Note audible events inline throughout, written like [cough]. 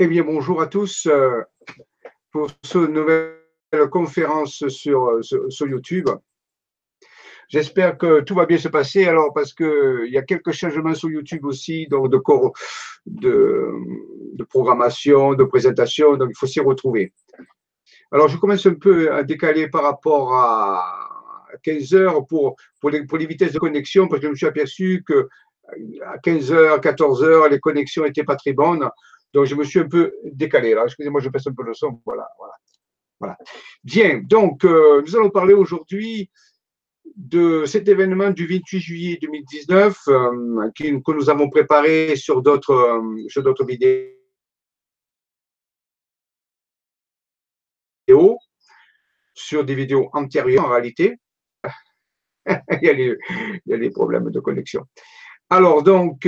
Eh bien, bonjour à tous euh, pour cette nouvelle conférence sur, sur, YouTube. J'espère que tout va bien se passer. Alors, parce qu'il y a quelques changements sur YouTube aussi, donc de, de, de programmation, de présentation, donc il faut s'y retrouver. Alors, je commence un peu à décaler par rapport à 15 heures pour, pour, les, pour les vitesses de connexion, parce que je me suis aperçu que à 15 heures, 14 heures, les connexions n'étaient pas très bonnes. Donc, je me suis un peu décalé. Alors, excusez-moi, je passe un peu le son. Voilà, voilà. voilà. Bien, donc, euh, nous allons parler aujourd'hui de cet événement du 28 juillet 2019 euh, que nous avons préparé sur d'autres euh, sur d'autres vidéos. sur des vidéos antérieures en réalité. [laughs] il, y a les, il, y a les, problèmes de connexion. Alors donc,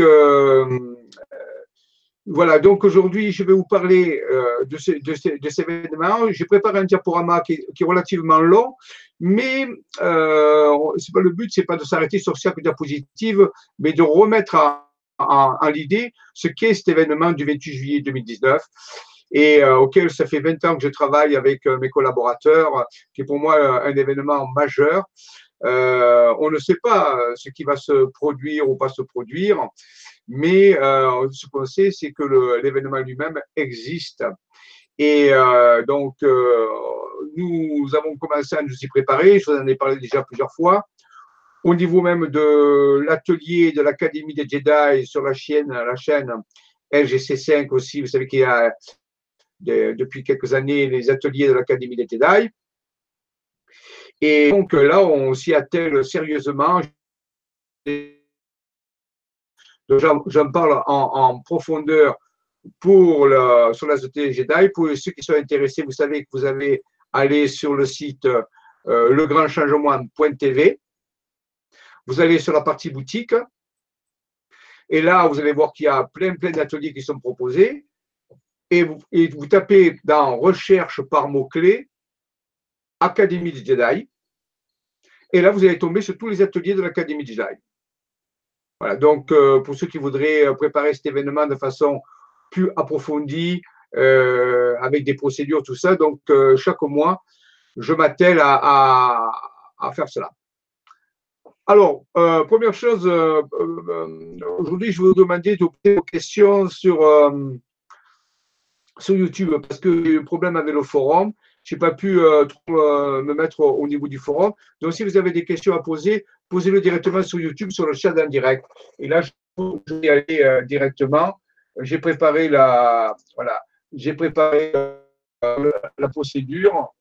voilà, donc aujourd'hui, je vais vous parler euh, de, ce, de, cet événement. J'ai préparé un diaporama qui est, relativement long, mais euh, c'est pas le but, c'est pas de s'arrêter sur chaque diapositive, mais de remettre en, l'idée ce qu'est cet événement du 28 juillet 2019 et euh, auquel ça fait 20 ans que je travaille avec mes collaborateurs, qui est pour moi un événement majeur. Euh, on ne sait pas ce qui va se produire ou pas se produire mais euh, ce qu'on sait, c'est que l'événement lui-même existe. Et euh, donc, nous avons commencé à nous y préparer, je vous en ai parlé déjà plusieurs fois. Au niveau même de l'atelier de l'Académie des Jedi sur la chaîne, la chaîne LGC5 aussi, vous savez qu'il y a depuis quelques années les ateliers de l'Académie des Jedi. Et donc là, on s'y attelle sérieusement j'en parle en, profondeur pour sur la société Jedi. Pour ceux qui sont intéressés, vous savez que vous avez aller sur le site euh, legrandchangement.tv. Vous allez sur la partie boutique. Et là, vous allez voir qu'il y a plein, plein d'ateliers qui sont proposés. Et vous, et vous tapez dans recherche par mots-clés Académie de Jedi. Et là, vous allez tomber sur tous les ateliers de l'Académie de Jedi. Voilà, donc euh, pour ceux qui voudraient euh, préparer cet événement de façon plus approfondie, euh, avec des procédures, tout ça, donc chaque mois, je m'attelle à, faire cela. Alors, première chose, aujourd'hui, je vais vous demander de poser vos questions sur, YouTube, parce que j'ai eu un problème avec le forum. Je n'ai pas pu me mettre au niveau du forum. Donc, si vous avez des questions à poser, posez-le directement sur YouTube, sur le chat en direct. Et là, je vais aller euh, directement. J'ai préparé la, voilà, j'ai préparé euh, la procédure.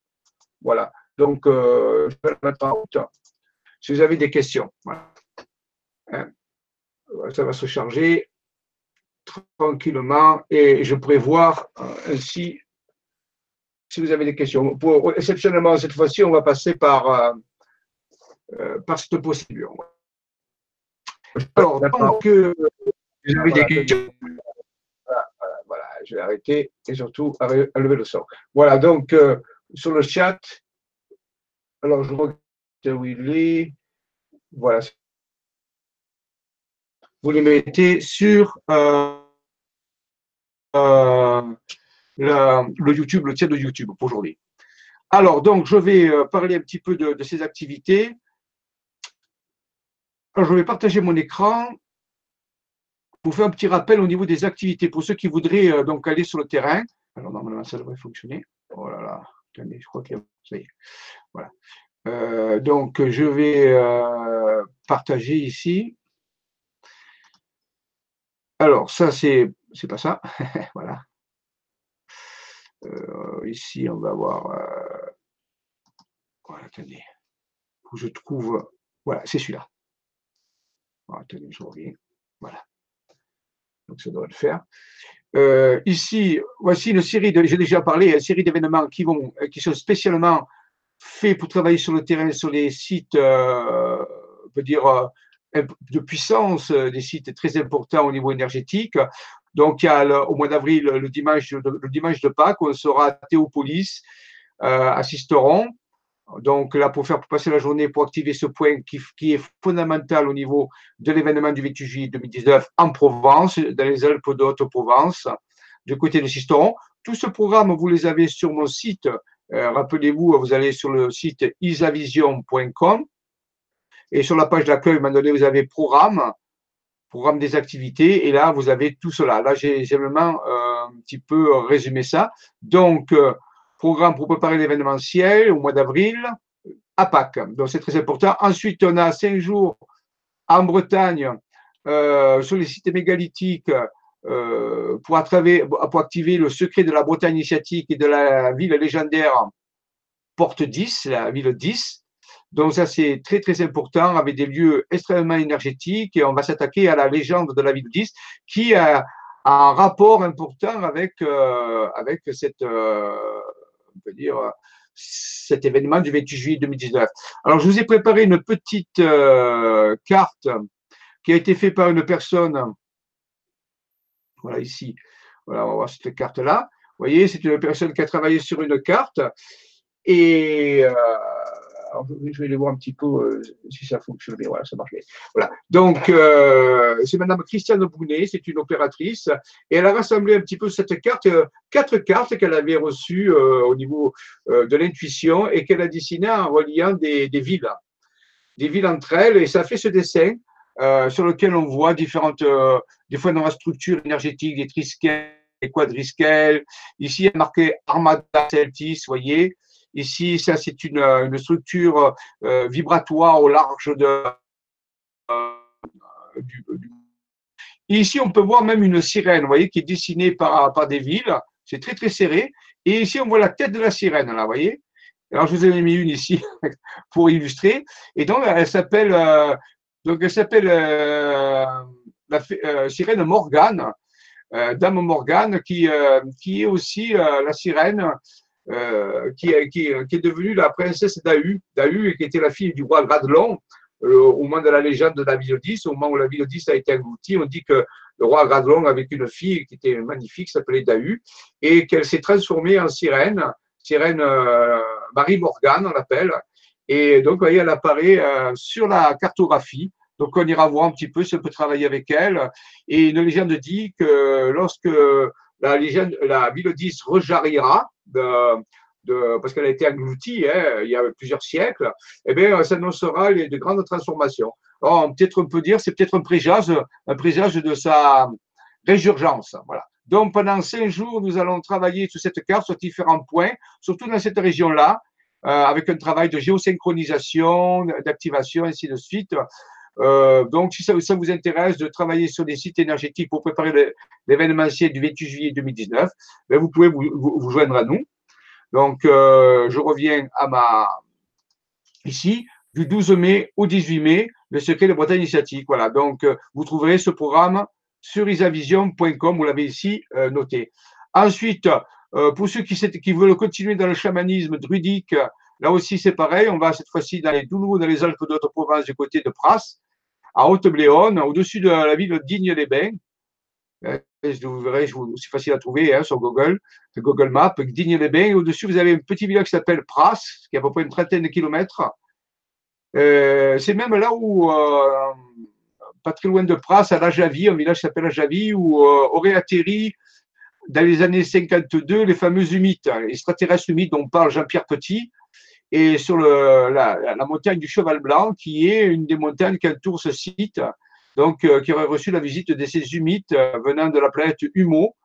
Voilà. Donc, euh, je vais la mettre en route. Si vous avez des questions, hein. ça va se charger tranquillement et je prévois ainsi si vous avez des questions. Pour, exceptionnellement, cette fois-ci, on va passer par euh, par cette procédure. Alors, tant que vous des questions, voilà, je vais arrêter et surtout à, lever le son. Voilà, donc euh, sur le chat, alors je regarde où il est. Voilà. Vous les mettez sur euh, le YouTube, le tiers de YouTube pour aujourd'hui. Alors, donc, je vais parler un petit peu de ces activités. Alors, je vais partager mon écran pour faire un petit rappel au niveau des activités pour ceux qui voudraient euh, donc aller sur le terrain. Alors, normalement, ça devrait fonctionner. Oh là là, attendez, je crois que ça y est. Voilà. Euh, donc, je vais euh, partager ici. Alors, ça, c'est pas ça. [laughs] voilà. Ici, on va voir. voilà, attendez. Où je trouve. Voilà, c'est celui-là. Ah, je reviens. Voilà. Donc ça doit le faire. Euh, ici, voici une série de, j'ai déjà parlé, une série d'événements qui vont, qui sont spécialement faits pour travailler sur le terrain, sur les sites, euh, on peut dire, euh, de puissance, des sites très importants au niveau énergétique. Donc, il y a au mois d'avril, le dimanche, de Pâques, on sera à Théopolis, euh, à donc là, pour faire passer la journée, pour activer ce point qui, est fondamental au niveau de l'événement du 28 juillet 2019 en Provence, dans les Alpes de Haute-Provence. du côté de Sisteron. Tout ce programme, vous les avez sur mon site. Euh, rappelez-vous, vous allez sur le site isavision.com et sur la page d'accueil, vous avez programme, programme des activités, et là, vous avez tout cela. Là, j'ai vraiment euh, un petit peu résumé ça. Donc, euh, programme pour préparer l'événementiel au mois d'avril à Pâques. Donc, c'est très important. Ensuite, on a cinq jours en Bretagne euh, sur les sites mégalithiques euh, pour, pour, activer le secret de la Bretagne initiatique et de la ville légendaire Porte 10, la ville 10. Donc ça, c'est très, très important avec des lieux extrêmement énergétiques et on va s'attaquer à la légende de la ville 10 qui a, un rapport important avec, euh, avec cette, euh, on peut dire, cet événement du 28 juillet 2019. Alors, je vous ai préparé une petite euh, carte qui a été faite par une personne. Voilà, ici. Voilà, on va voir cette carte-là. Vous voyez, c'est une personne qui a travaillé sur une carte. Et je vais aller voir un petit peu euh, si ça fonctionne bien. Voilà, ça marche bien. Voilà. Donc, euh, c'est Madame Christiane Brunet, c'est une opératrice, et elle a rassemblé un petit peu cette carte, euh, quatre cartes qu'elle avait reçues au niveau de l'intuition et qu'elle a dessinées en reliant des, villes, des villes entre elles, et ça fait ce dessin. sur lequel on voit différentes, des fois dans la structure énergétique, des trisquelles, des quadrisquelles. Ici, il y a marqué Armada Celtis, voyez. Ici, ça, c'est une, une, structure euh, vibratoire au large de. Euh, du, Ici, on peut voir même une sirène, vous voyez, qui est dessinée par, par des villes. C'est très, très serré. Et ici, on voit la tête de la sirène, là, vous voyez. Alors, je vous ai mis une ici [laughs] pour illustrer. Et donc, elle s'appelle, euh, donc, elle s'appelle euh, la euh, sirène Morgane, Dame Morgane, qui, qui est aussi la sirène euh, qui, qui, qui, est devenue la princesse d'Ahu, d'Ahu qui était la fille du roi Gradlon euh, au moment de la légende de la ville 10, au moment où la ville 10 a été engloutie, on dit que le roi Gradlon avait une fille qui était magnifique, s'appelait Dahu, et qu'elle s'est transformée en sirène, sirène euh, Marie Morgane, on l'appelle, et donc, vous voyez, elle apparaît sur la cartographie. Donc, on ira voir un petit peu si on peut travailler avec elle. Et une légende dit que lorsque la, légende, la ville 10 rejarrira, de, parce qu'elle a été engloutie hein, il y a plusieurs siècles, eh bien, ça annoncera les, de grandes transformations. peut-être on peut dire, c'est peut-être un présage, un présage de sa résurgence. Voilà. Donc, pendant cinq jours, nous allons travailler sur cette carte, sur différents points, surtout dans cette région-là, euh, avec un travail de géosynchronisation, d'activation, ainsi de suite. Euh, donc, si ça, vous intéresse de travailler sur des sites énergétiques pour préparer l'événementiel du 28 juillet 2019, ben vous pouvez vous, joindre à nous. Donc, euh, je reviens à ma ici du 12 mai au 18 mai, le secret de Bretagne initiatique. Voilà. Donc, euh, vous trouverez ce programme sur isavision.com. Vous l'avez ici noté. Ensuite, pour ceux qui, veulent continuer dans le chamanisme druidique, là aussi c'est pareil. On va cette fois-ci dans les Doulous, dans les Alpes d'autres provinces du côté de Pras à Haute-Bléone, au-dessus de la ville Digne-les-Bains. Euh, c'est facile à trouver hein, sur Google, Google Maps, Digne-les-Bains. Au-dessus, vous avez un petit village qui s'appelle Pras, qui est à peu près une trentaine de kilomètres. Euh, c'est même là où, euh, pas très loin de Pras, à la Javie, un village qui s'appelle la Javie, où aurait atterri dans les années 52 les fameux humites, les extraterrestres humides dont parle Jean-Pierre Petit, et sur la, montagne du Cheval Blanc, qui est une des montagnes qui entoure ce site, donc euh, qui aurait reçu la visite de ces humites euh, venant de la planète Humo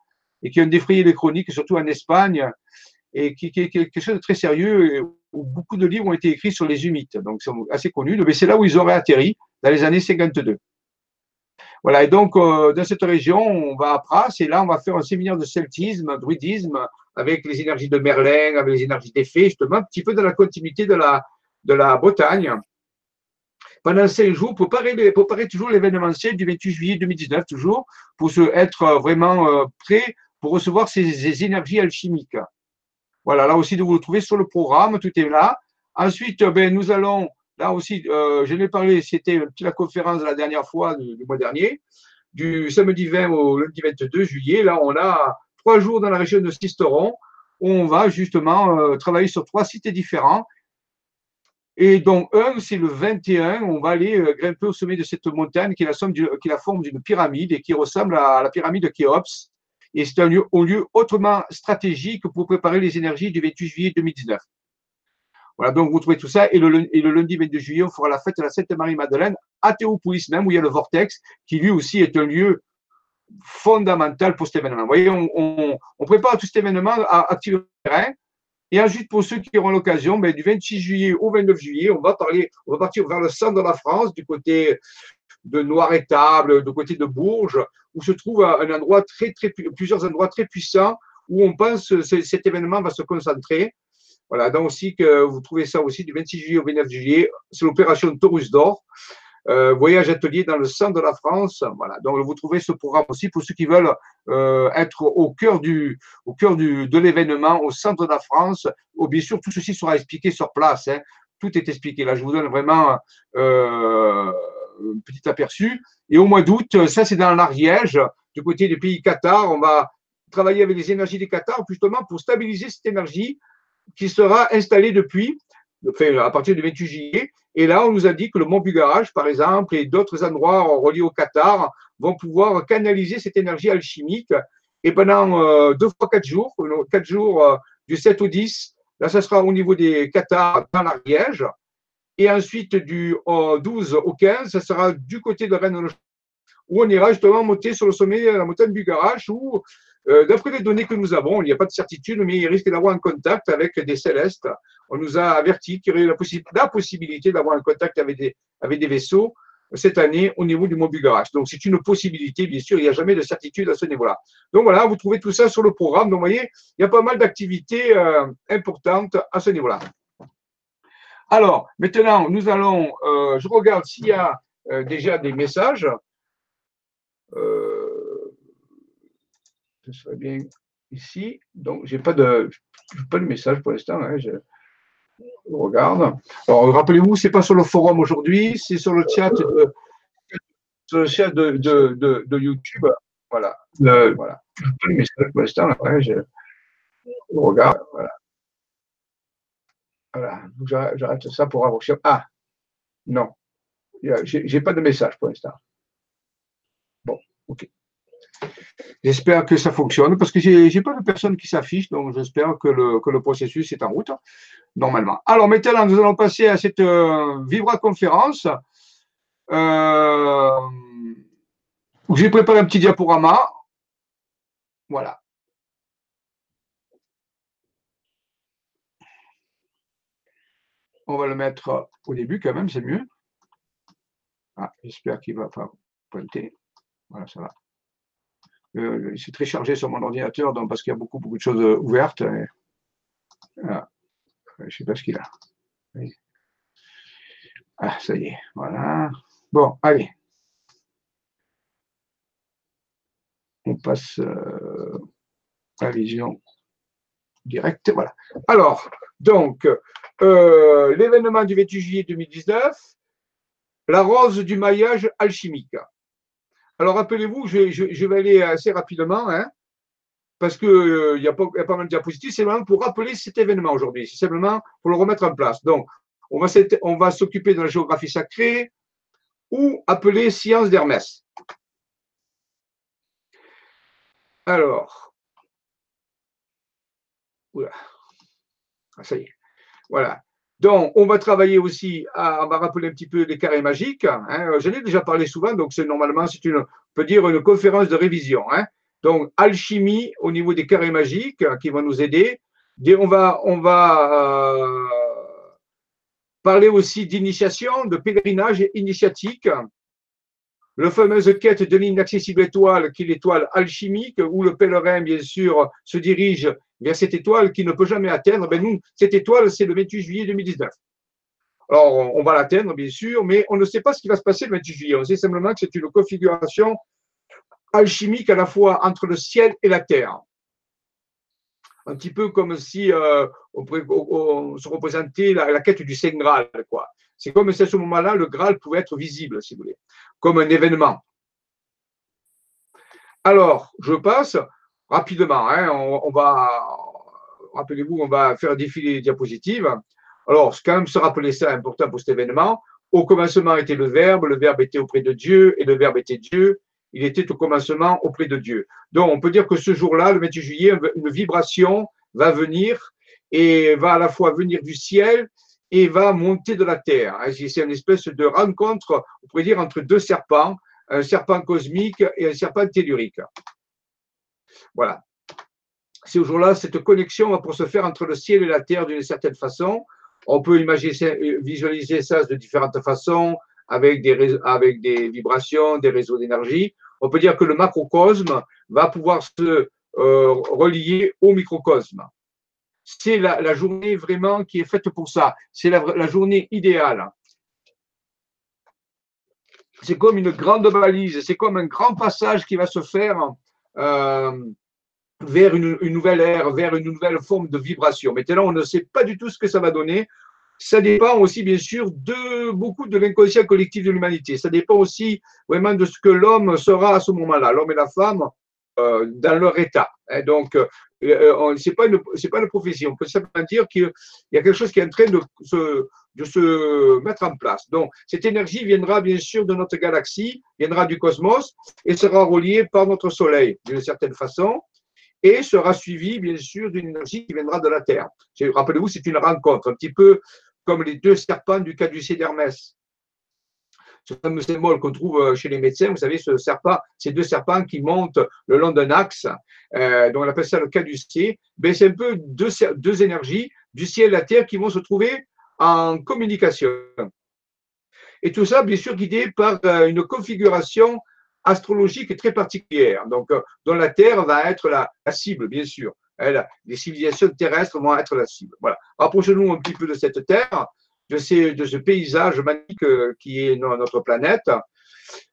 et qui ont défrayé les chroniques, surtout en Espagne, et qui, qui, est quelque chose de très sérieux, où beaucoup de livres ont été écrits sur les humites, donc c'est assez connu. Mais c'est là où ils auraient atterri, dans les années 52. Voilà, et donc euh, dans cette région, on va à Pras, et là on va faire un séminaire de celtisme, druidisme, avec les énergies de Merlin, avec les énergies des fées, justement, un petit peu dans la continuité de la, de la Bretagne. Pendant cinq jours, pour préparer, préparer toujours l'événementiel du 28 juillet 2019, toujours, pour se, être vraiment euh, prêt pour recevoir ces, énergies alchimiques. Voilà, là aussi, vous le trouvez sur le programme, tout est là. Ensuite, ben, nous allons, là aussi, euh, je l'ai parlé, c'était la conférence de la dernière fois, du mois dernier, du samedi 20 au lundi 22 juillet. Là, on a trois jours dans la région de Sisteron, où on va justement euh, travailler sur trois sites différents. Et donc, un, c'est le 21, on va aller euh, grimper au sommet de cette montagne qui est la, forme d'une pyramide et qui ressemble à la pyramide de Khéops. et c'est un lieu, un lieu autrement stratégique pour préparer les énergies du 28 juillet 2019. Voilà, donc vous trouvez tout ça. Et le, lundi 22 juillet, on fera la fête de la Sainte Marie-Madeleine à Théopolis même, où il y a le Vortex, qui lui aussi est un lieu fondamental pour cet événement. Vous voyez, on, prépare tout cet événement à activer le terrain. Et ensuite, pour ceux qui auront l'occasion, ben, du 26 juillet au 29 juillet, on va parler, on va partir vers le centre de la France, du côté de Noir-Étable, du côté de Bourges, où se trouve un endroit très, très, plusieurs endroits très puissants où on pense que cet événement va se concentrer. Voilà, donc aussi que vous trouvez ça aussi du 26 juillet au 29 juillet, c'est l'opération Taurus d'Or. Euh, voyage atelier dans le centre de la France. Voilà. Donc, vous trouvez ce programme aussi pour ceux qui veulent euh, être au cœur du, au cœur du, de l'événement, au centre de la France. Oh, bien sûr, tout ceci sera expliqué sur place. Hein. Tout est expliqué. Là, je vous donne vraiment euh, un petit aperçu. Et au mois d'août, ça, c'est dans l'Ariège, du côté du pays Qatar. On va travailler avec les énergies des Qatar, justement, pour stabiliser cette énergie qui sera installée depuis à partir du 28 juillet. Et là, on nous a dit que le Mont Bugarage, par exemple, et d'autres endroits reliés au Qatar vont pouvoir canaliser cette énergie alchimique. Et pendant euh, deux fois quatre jours, quatre jours euh, du 7 au 10, là, ça sera au niveau des Qatar dans l'Ariège. Et ensuite, du 12 au 15, ça sera du côté de Rennes, où on ira justement monter sur le sommet de la montagne Bugarage, où euh, d'après les données que nous avons, il n'y a pas de certitude, mais il risque d'avoir un contact avec des célestes. On nous a averti qu'il y aurait la, possibilité d'avoir un contact avec des, vaisseaux cette année au niveau du Mont Bugarach. Donc, c'est une possibilité, bien sûr, il n'y a jamais de certitude à ce niveau-là. Donc, voilà, vous trouvez tout ça sur le programme. Donc, vous voyez, il y a pas mal d'activités euh, importantes à ce niveau-là. Alors, maintenant, nous allons, euh, je regarde s'il y a déjà des messages. Ce serait bien ici. Donc, je n'ai pas, de, pas de message pour l'instant. Hein, je, regarde. Alors, rappelez-vous, ce n'est pas sur le forum aujourd'hui, c'est sur le chat de, sur le chat de, de, de YouTube. Voilà. Le, voilà. pas de message pour l'instant. Hein, je, regarde. Voilà. Voilà. J'arrête ça pour avoir. Ah, non. Je n'ai pas de message pour l'instant. Bon, OK. J'espère que ça fonctionne parce que je n'ai pas de personne qui s'affiche, donc j'espère que le, que le, processus est en route, normalement. Alors maintenant, nous allons passer à cette euh, Vibra conférence euh, où j'ai préparé un petit diaporama. Voilà. On va le mettre au début quand même, c'est mieux. Ah, j'espère qu'il va pas pointer. Voilà, ça va. Euh, c'est très chargé sur mon ordinateur donc, parce qu'il y a beaucoup, beaucoup de choses euh, ouvertes. Je ne sais pas ce qu'il a. Ah, ça y est, voilà. Bon, allez. On passe euh, à la vision directe. Voilà. Alors, donc, l'événement du 28 juillet 2019, la rose du maillage alchimique. Alors rappelez-vous, je, vais aller assez rapidement, hein, parce qu'il euh, y, a pas, mal de diapositives, c'est vraiment pour rappeler cet événement aujourd'hui, c'est simplement pour le remettre en place. Donc, on va, s'occuper de la géographie sacrée ou appeler science d'Hermès. Alors, voilà. Ah, ça y est. Voilà. Donc, on va travailler aussi, à, on va rappeler un petit peu les carrés magiques. Hein. J'en ai déjà parlé souvent, donc c'est normalement, c'est une, on peut dire une conférence de révision. Hein. Donc, alchimie au niveau des carrés magiques qui vont nous aider. On va, on va euh, parler aussi d'initiation, de pèlerinage initiatique. La fameuse quête de l'inaccessible étoile, qui est l'étoile alchimique, où le pèlerin, bien sûr, se dirige vers cette étoile qui ne peut jamais atteindre. Ben nous, cette étoile, c'est le 28 juillet 2019. Alors, on va l'atteindre, bien sûr, mais on ne sait pas ce qui va se passer le 28 juillet. On sait simplement que c'est une configuration alchimique à la fois entre le ciel et la terre. Un petit peu comme si euh, on, se représentait la, quête du Saint Graal. Quoi. C'est comme si à ce moment-là, le Graal pouvait être visible, si vous voulez, comme un événement. Alors, je passe rapidement. Hein, on, va, rappelez-vous, on va faire défiler les diapositives. Alors, quand même se rappeler ça, important pour cet événement. Au commencement était le Verbe, le Verbe était auprès de Dieu, et le Verbe était Dieu, il était au commencement auprès de Dieu. Donc, on peut dire que ce jour-là, le 28 juillet, une vibration va venir et va à la fois venir du ciel et va monter de la terre. Hein, c'est une espèce de rencontre, on pourrait dire, entre deux serpents, un serpent cosmique et un serpent tellurique. Voilà. C'est jour-là, cette connexion pour se faire entre le ciel et la terre d'une certaine façon. On peut imaginer, visualiser ça de différentes façons, avec des, vibrations, des réseaux d'énergie. On peut dire que le macrocosme va pouvoir se euh, relier au microcosme. C'est la, journée vraiment qui est faite pour ça. C'est la, journée idéale. C'est comme une grande balise, c'est comme un grand passage qui va se faire vers une, nouvelle ère, vers une nouvelle forme de vibration. Maintenant, on ne sait pas du tout ce que ça va donner ça dépend aussi, bien sûr, de beaucoup de l'inconscient collectif de l'humanité. Ça dépend aussi vraiment de ce que l'homme sera à ce moment-là, l'homme et la femme, euh, dans leur état. Et donc, euh, euh ce n'est pas, pas une prophétie. On peut simplement dire qu'il y a quelque chose qui est en train de se, de se mettre en place. Donc, cette énergie viendra bien sûr de notre galaxie, viendra du cosmos et sera reliée par notre Soleil, d'une certaine façon et sera suivie, bien sûr, d'une énergie qui viendra de la Terre. Rappelez-vous, c'est une rencontre, un petit peu comme les deux serpents du caducée d'Hermès. Ce fameux symbole qu'on trouve euh, chez les médecins, vous savez, ce serpent, ces deux serpents qui montent le long d'un axe, euh, dont on appelle ça le caducée, ben, c'est un peu deux, deux énergies du ciel et de la terre qui vont se trouver en communication. Et tout ça, bien sûr, guidé par euh, une configuration astrologique très particulière, donc dont la Terre va être la cible, bien sûr les civilisations terrestres vont être la cible. Voilà. Rapprochons-nous un petit peu de cette Terre, de, ces, de ce paysage magnifique euh, qui est notre planète,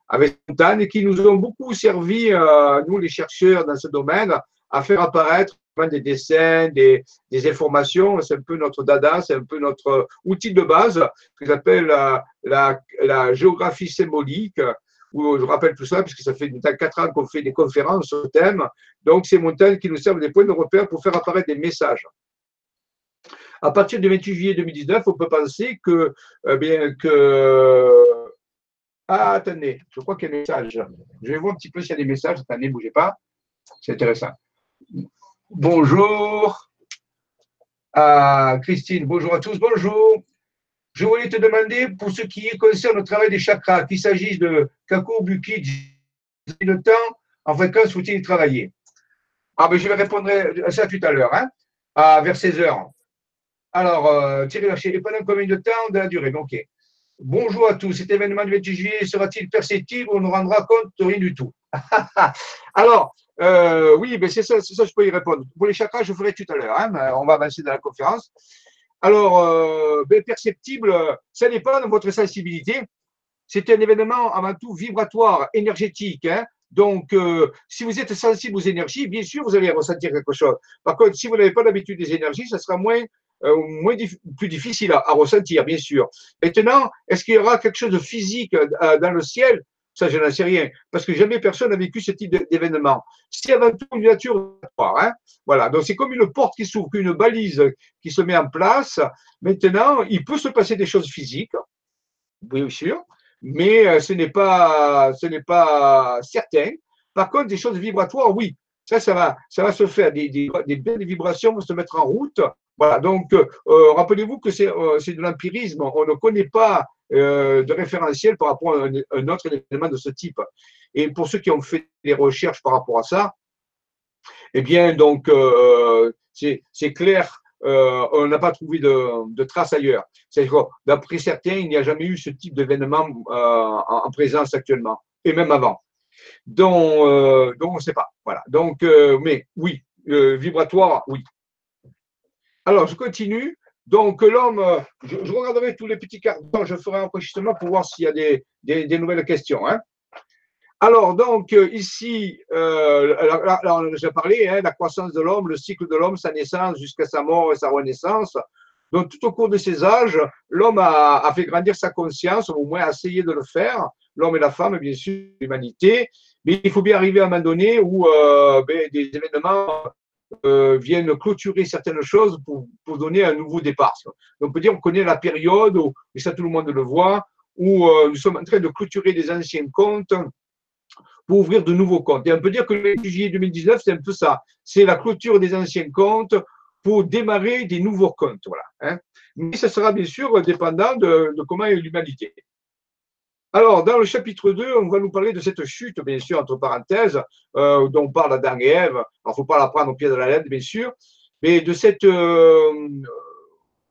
avec des montagnes qui nous ont beaucoup servi, euh, nous les chercheurs dans ce domaine, à faire apparaître des dessins, des, informations. C'est un peu notre dada, c'est un peu notre outil de base, que j'appelle la, la, géographie symbolique, où je rappelle tout ça, puisque ça fait quatre ans qu'on fait des conférences sur le thème. Donc, ces montagnes qui nous servent des points de repère pour faire apparaître des messages. À partir du 28 juillet 2019, on peut penser que, eh bien, que ah, attendez, je crois qu'il y a des messages. Je vais voir un petit peu s'il y a des messages. Attendez, ne bougez pas. C'est intéressant. Bonjour. Ah, Christine, bonjour à tous. Bonjour. Je voulais te demander, pour ce qui concerne le travail des chakras, qu'il s'agisse de Kakubuki, le temps en fréquence faut-il travailler? Ah, ben je vais répondre à ça tout à l'heure, hein, à, vers 16 heures. Alors, euh, Thierry Lacher, pendant combien de temps de la durée? Ok. Bonjour à tous. Cet événement du 28 juillet sera-t-il perceptible On ne rendra compte? De rien du tout. [laughs] Alors, euh, oui, ben c'est ça, ça, je peux y répondre. Pour les chakras, je ferai tout à l'heure. Hein, on va avancer dans la conférence. Alors, euh, ben, perceptible, ça dépend de votre sensibilité. C'est un événement avant tout vibratoire, énergétique. Hein. Donc, euh, si vous êtes sensible aux énergies, bien sûr, vous allez ressentir quelque chose. Par contre, si vous n'avez pas l'habitude des énergies, ça sera moins, moins plus difficile à, ressentir, bien sûr. Maintenant, est-ce qu'il y aura quelque chose de physique dans le ciel? Ça, je n'en sais rien, parce que jamais personne n'a vécu ce type d'événement. C'est avant tout une nature hein Voilà, donc c'est comme une porte qui s'ouvre, une balise qui se met en place. Maintenant, il peut se passer des choses physiques, bien sûr, mais euh, ce n'est pas, ce n'est pas certain. Par contre, des choses vibratoires, oui. Ça, ça va, ça va se faire. Des, des, des belles vibrations vont se mettre en route. Voilà. Donc, euh, rappelez-vous que c'est euh, de l'empirisme. On ne connaît pas euh, de référentiel par rapport à un, autre élément de ce type. Et pour ceux qui ont fait des recherches par rapport à ça, eh bien, donc, euh, c'est clair, euh, on n'a pas trouvé de, de traces ailleurs. C'est d'après certains, il n'y a jamais eu ce type d'événement en, présence actuellement, et même avant. Donc, donc on ne sait pas. Voilà. Donc, mais oui, vibratoire, oui. Alors, je continue. Donc, l'homme, euh, je, regarderai tous les petits cartons, je ferai un enregistrement pour voir s'il y a des, nouvelles questions. Hein. Alors, donc, euh, ici, euh, déjà parlé, hein, la croissance de l'homme, le cycle de l'homme, sa naissance jusqu'à sa mort et sa renaissance. Donc, tout au cours de ces âges, l'homme a, fait grandir sa conscience, au moins a essayé de le faire, l'homme et la femme, bien sûr, l'humanité. Mais il faut bien arriver à un moment donné où euh, ben, des événements euh, viennent clôturer certaines choses pour, donner un nouveau départ. on peut dire qu'on connaît la période, où, et ça tout le monde le voit, où euh, nous sommes en train de clôturer des anciens comptes pour ouvrir de nouveaux comptes. Et on peut dire que le juillet 2019, c'est un peu ça. C'est la clôture des anciens comptes pour démarrer des nouveaux comptes. Hein. Mais ça sera bien sûr dépendant de, comment est l'humanité. Alors, dans le chapitre 2, on va nous parler de cette chute, bien sûr, entre parenthèses, euh, dont parle Adam et Ève. Alors, il ne faut pas la prendre au pied de la lettre, bien sûr, mais de cette, euh,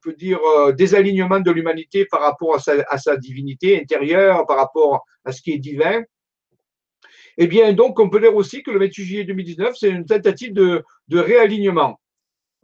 peut dire, euh, désalignement de l'humanité par rapport à sa, divinité intérieure, par rapport à ce qui est divin. Eh bien, donc, on peut dire aussi que le 28 juillet 2019, c'est une tentative de, réalignement.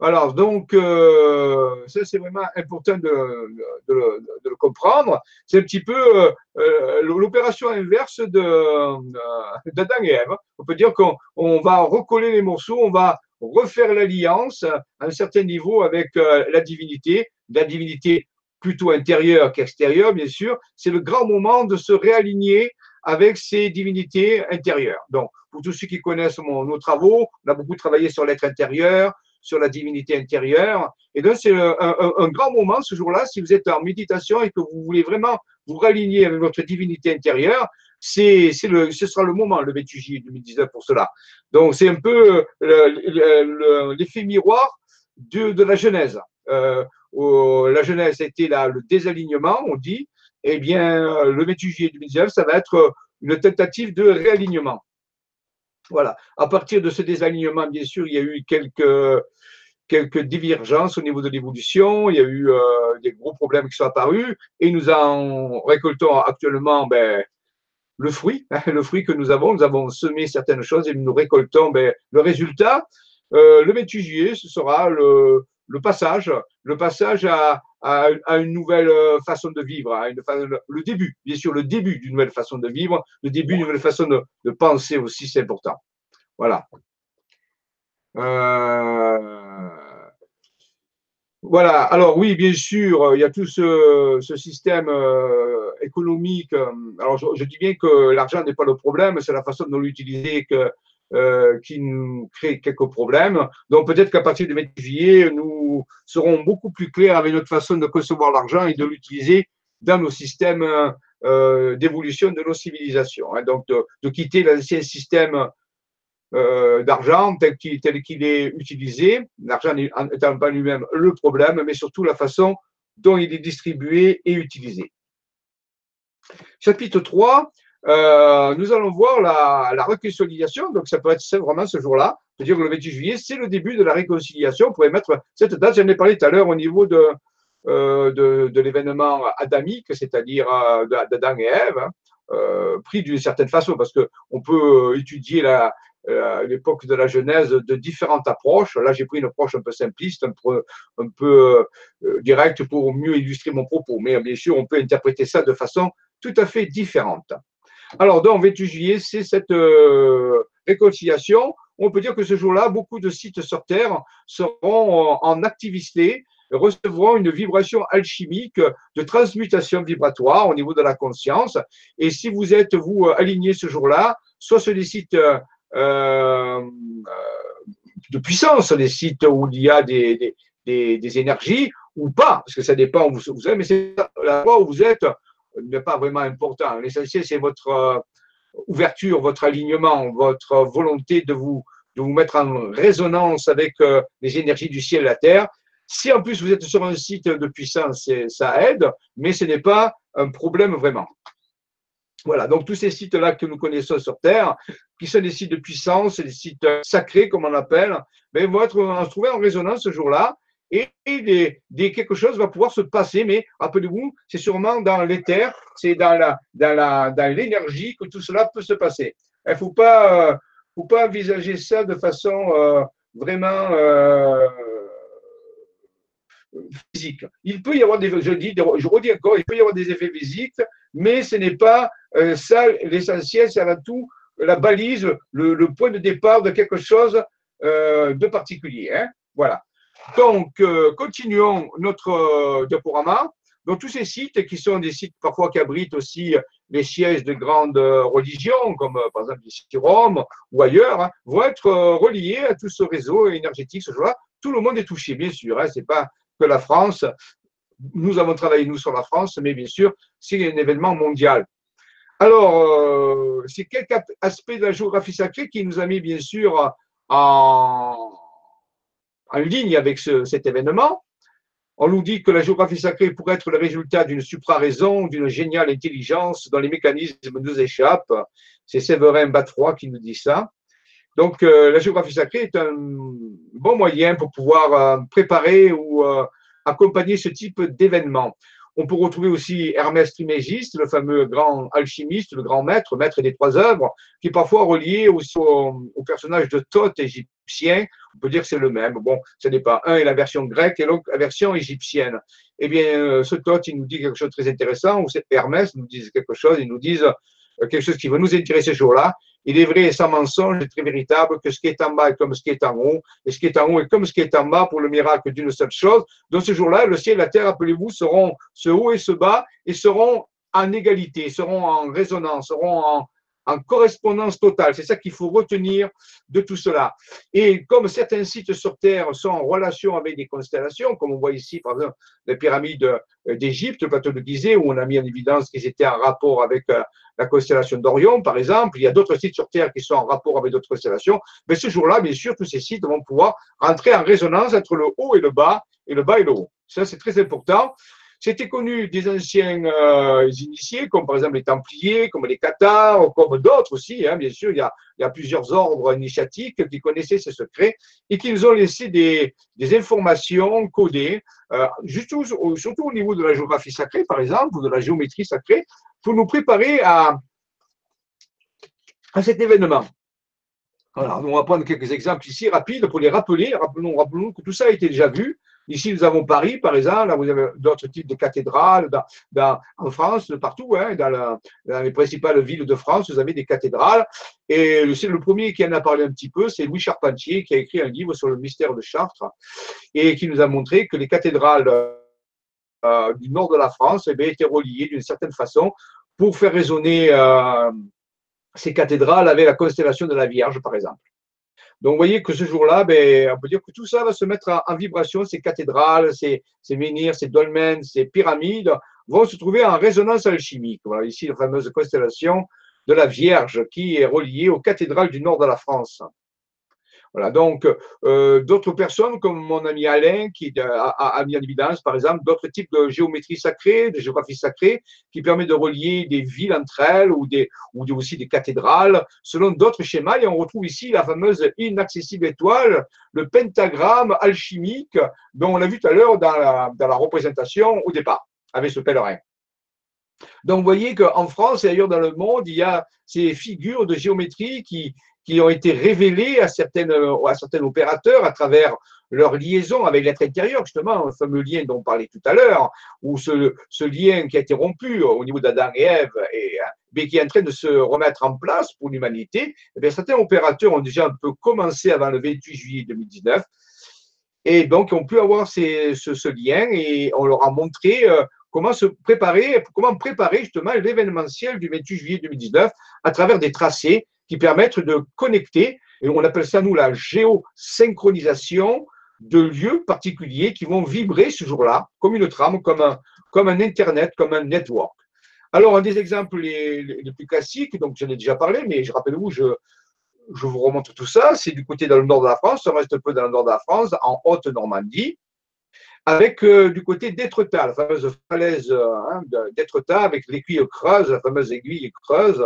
Alors, donc, euh, ça, c'est vraiment important de, le, comprendre. C'est un petit peu euh, l'opération inverse d'Adam et Ève. On peut dire qu'on va recoller les morceaux, on va refaire l'alliance à un certain niveau avec la divinité, la divinité plutôt intérieure qu'extérieure, bien sûr, c'est le grand moment de se réaligner avec ces divinités intérieures. Donc, pour tous ceux qui connaissent nos travaux, on a beaucoup travaillé sur l'être intérieur, sur la divinité intérieure. Et donc, c'est un, grand moment ce jour-là, si vous êtes en méditation et que vous voulez vraiment vous réaligner avec votre divinité intérieure, c'est, le, ce sera le moment, le 28 juillet 2019 pour cela. Donc, c'est un peu euh, l'effet miroir de, la Genèse. Euh, la Genèse était là, le désalignement, on dit, eh bien, le 28 juillet 2019, ça va être une tentative de réalignement. Voilà. À partir de ce désalignement, bien sûr, il y a eu quelques, quelques divergences au niveau de l'évolution. Il y a eu euh, des gros problèmes qui sont apparus et nous en récoltons actuellement ben, le fruit, hein, le fruit que nous avons. Nous avons semé certaines choses et nous récoltons ben, le résultat. Euh, le 28 juillet, ce sera le, le passage, le passage à, une nouvelle euh, façon de vivre, à le début, bien sûr, le début d'une nouvelle façon de vivre, le début d'une nouvelle façon de, penser aussi, c'est important. Voilà. Euh, voilà. Alors oui, bien sûr, il y a tout ce, système euh, économique. Alors je, dis bien que l'argent n'est pas le problème, c'est la façon de l'utiliser que euh, qui nous crée quelques problèmes. Donc peut-être qu'à partir du 28 juillet, nous serons beaucoup plus clairs avec notre façon de concevoir l'argent et de l'utiliser dans nos systèmes euh, d'évolution de nos civilisations. Hein. Donc de, quitter l'ancien système euh, d'argent tel qu'il est utilisé, l'argent n'étant pas lui-même le problème, mais surtout la façon dont il est distribué et utilisé. Chapitre 3, euh, nous allons voir la, la, réconciliation. Donc, ça peut être vraiment ce jour-là. Je veux dire que le 28 juillet, c'est le début de la réconciliation. On pourrait mettre cette date, j'en ai parlé tout à l'heure au niveau de, euh, de, de l'événement adamique, c'est-à-dire euh, d'Adam et Ève, hein, euh, pris d'une certaine façon, parce qu'on peut étudier la, l'époque de la Genèse de différentes approches. Là, j'ai pris une approche un peu simpliste, un peu, un peu euh, directe pour mieux illustrer mon propos. Mais bien sûr, on peut interpréter ça de façon tout à fait différente. Alors, donc, 28 juillet, c'est cette euh, réconciliation. On peut dire que ce jour-là, beaucoup de sites sur Terre seront en activité, recevront une vibration alchimique de transmutation vibratoire au niveau de la conscience. Et si vous êtes, vous, aligné ce jour-là, soit sur des sites euh, euh, de puissance, des sites où il y a des, énergies, ou pas, parce que ça dépend où vous êtes, mais c'est la fois où vous êtes n'est pas vraiment important. L'essentiel, c'est votre euh, ouverture, votre alignement, votre volonté de vous, de vous mettre en résonance avec euh, les énergies du ciel et la terre. Si en plus vous êtes sur un site de puissance, ça aide, mais ce n'est pas un problème vraiment. Voilà, donc tous ces sites-là que nous connaissons sur Terre, qui sont des sites de puissance, des sites sacrés, comme on l'appelle, ben, vont être, se trouver en résonance ce jour-là et quelque chose va pouvoir se passer, mais rappelez-vous, c'est sûrement dans l'éther, c'est dans l'énergie que tout cela peut se passer. Il ne faut pas, euh, faut pas envisager ça de façon euh, vraiment euh, physique. Il peut y avoir des, je redis encore, il peut y avoir des effets physiques, mais ce n'est pas ça l'essentiel, c'est avant tout la balise, le, point de départ de quelque chose de particulier. Hein. Voilà. Donc, euh, continuons notre euh, diaporama. Donc, tous ces sites qui sont des sites parfois qui abritent aussi les sièges de grandes euh, religions, comme par exemple ici Rome ou ailleurs, hein, vont être reliés à tout ce réseau énergétique ce jour-là. Tout le monde est touché, bien sûr. Hein, Ce n'est pas que la France. Nous avons travaillé, nous, sur la France, mais bien sûr, c'est un événement mondial. Alors, c'est quelques aspects de la géographie sacrée qui nous a mis bien sûr en, en ligne avec cet événement. On nous dit que la géographie sacrée pourrait être le résultat d'une supra-raison, d'une géniale intelligence dont les mécanismes nous échappent. C'est Séverin Batfroy qui nous dit ça. Donc, euh, la géographie sacrée est un bon moyen pour pouvoir euh, préparer ou euh, accompagner ce type d'événement. On peut retrouver aussi Hermès Trismégiste, le fameux grand alchimiste, le grand maître, maître des trois œuvres, qui est parfois relié au, au personnage de Thoth égyptien. On peut dire que c'est le même. Bon, ce n'est pas. Un est la version grecque et l'autre la version égyptienne. Eh bien, ce Thoth, il nous dit quelque chose de très intéressant, ou Hermès nous dit quelque chose, ils nous disent quelque chose qui va nous intéresser ce jour-là. Il est vrai et sans mensonge et très véritable que ce qui est en bas est comme ce qui est en haut, et ce qui est en haut est comme ce qui est en bas pour le miracle d'une seule chose. Donc ce jour-là, le ciel et la terre, rappelez-vous, seront ce haut et ce bas, et seront en égalité, seront en résonance, seront en, en correspondance totale. C'est ça qu'il faut retenir de tout cela. Et comme certains sites sur Terre sont en relation avec des constellations, comme on voit ici, par exemple, les pyramides euh, d'Égypte, le plateau de Gizeh, où on a mis en évidence qu'ils étaient en rapport avec euh, la constellation d'Orion, par exemple. Il y a d'autres sites sur Terre qui sont en rapport avec d'autres constellations. Mais ce jour-là, bien sûr, tous ces sites vont pouvoir rentrer en résonance entre le haut et le bas, et le bas et le haut. Ça, c'est très important. C'était connu des anciens euh, initiés, comme par exemple les Templiers, comme les Cathares, comme d'autres aussi. Hein, bien sûr, il y, a, plusieurs ordres initiatiques qui connaissaient ces secrets et qui nous ont laissé des, informations codées, euh, surtout, au niveau de la géographie sacrée, par exemple, ou de la géométrie sacrée, pour nous préparer à, cet événement. Alors, on va prendre quelques exemples ici rapides pour les rappeler. Rappelons, rappelons que tout ça a été déjà vu. Ici, nous avons Paris, par exemple. Là, vous avez d'autres types de cathédrales en France, partout, hein, dans, les principales villes de France, vous avez des cathédrales. Et c'est le premier qui en a parlé un petit peu, c'est Louis Charpentier, qui a écrit un livre sur le mystère de Chartres et qui nous a montré que les cathédrales euh, du nord de la France eh étaient reliées d'une certaine façon pour faire résonner euh, ces cathédrales avec la constellation de la Vierge, par exemple. Donc, vous voyez que ce jour-là, ben, on peut dire que tout ça va se mettre en vibration. Ces cathédrales, ces, ces menhirs, ces dolmens, ces pyramides vont se trouver en résonance alchimique. Voilà, ici, la fameuse constellation de la Vierge qui est reliée aux cathédrales du nord de la France. Voilà, donc euh, d'autres personnes comme mon ami Alain qui a, mis en évidence, par exemple, d'autres types de géométrie sacrée, de géographie sacrée, qui permet de relier des villes entre elles ou, des, ou aussi des cathédrales selon d'autres schémas. Et on retrouve ici la fameuse inaccessible étoile, le pentagramme alchimique dont on l'a vu tout à l'heure dans la, dans la représentation au départ, avec ce pèlerin. Donc, vous voyez qu'en France et ailleurs dans le monde, il y a ces figures de géométrie qui, qui ont été révélés à, certaines, à certains opérateurs à travers leur liaison avec l'être intérieur, justement, le fameux lien dont on parlait tout à l'heure, ou ce, ce, lien qui a été rompu au niveau d'Adam et Ève, et, mais qui est en train de se remettre en place pour l'humanité, eh certains opérateurs ont déjà un peu commencé avant le 28 juillet 2019, et donc ont pu avoir ces, ce, ce, lien, et on leur a montré euh, comment se préparer, comment préparer justement l'événementiel du 28 juillet 2019 à travers des tracés qui permettent de connecter, et on appelle ça nous la géosynchronisation de lieux particuliers qui vont vibrer ce jour-là, comme une trame, comme un, comme un Internet, comme un network. Alors, un des exemples les, plus classiques, donc j'en ai déjà parlé, mais je rappelle-vous, je, je vous remonte tout ça, c'est du côté dans le nord de la France, on reste un peu dans le nord de la France, en Haute-Normandie, avec euh, du côté d'Étretat, la fameuse falaise euh, hein, d'Étretat, avec l'aiguille creuse, la fameuse aiguille creuse,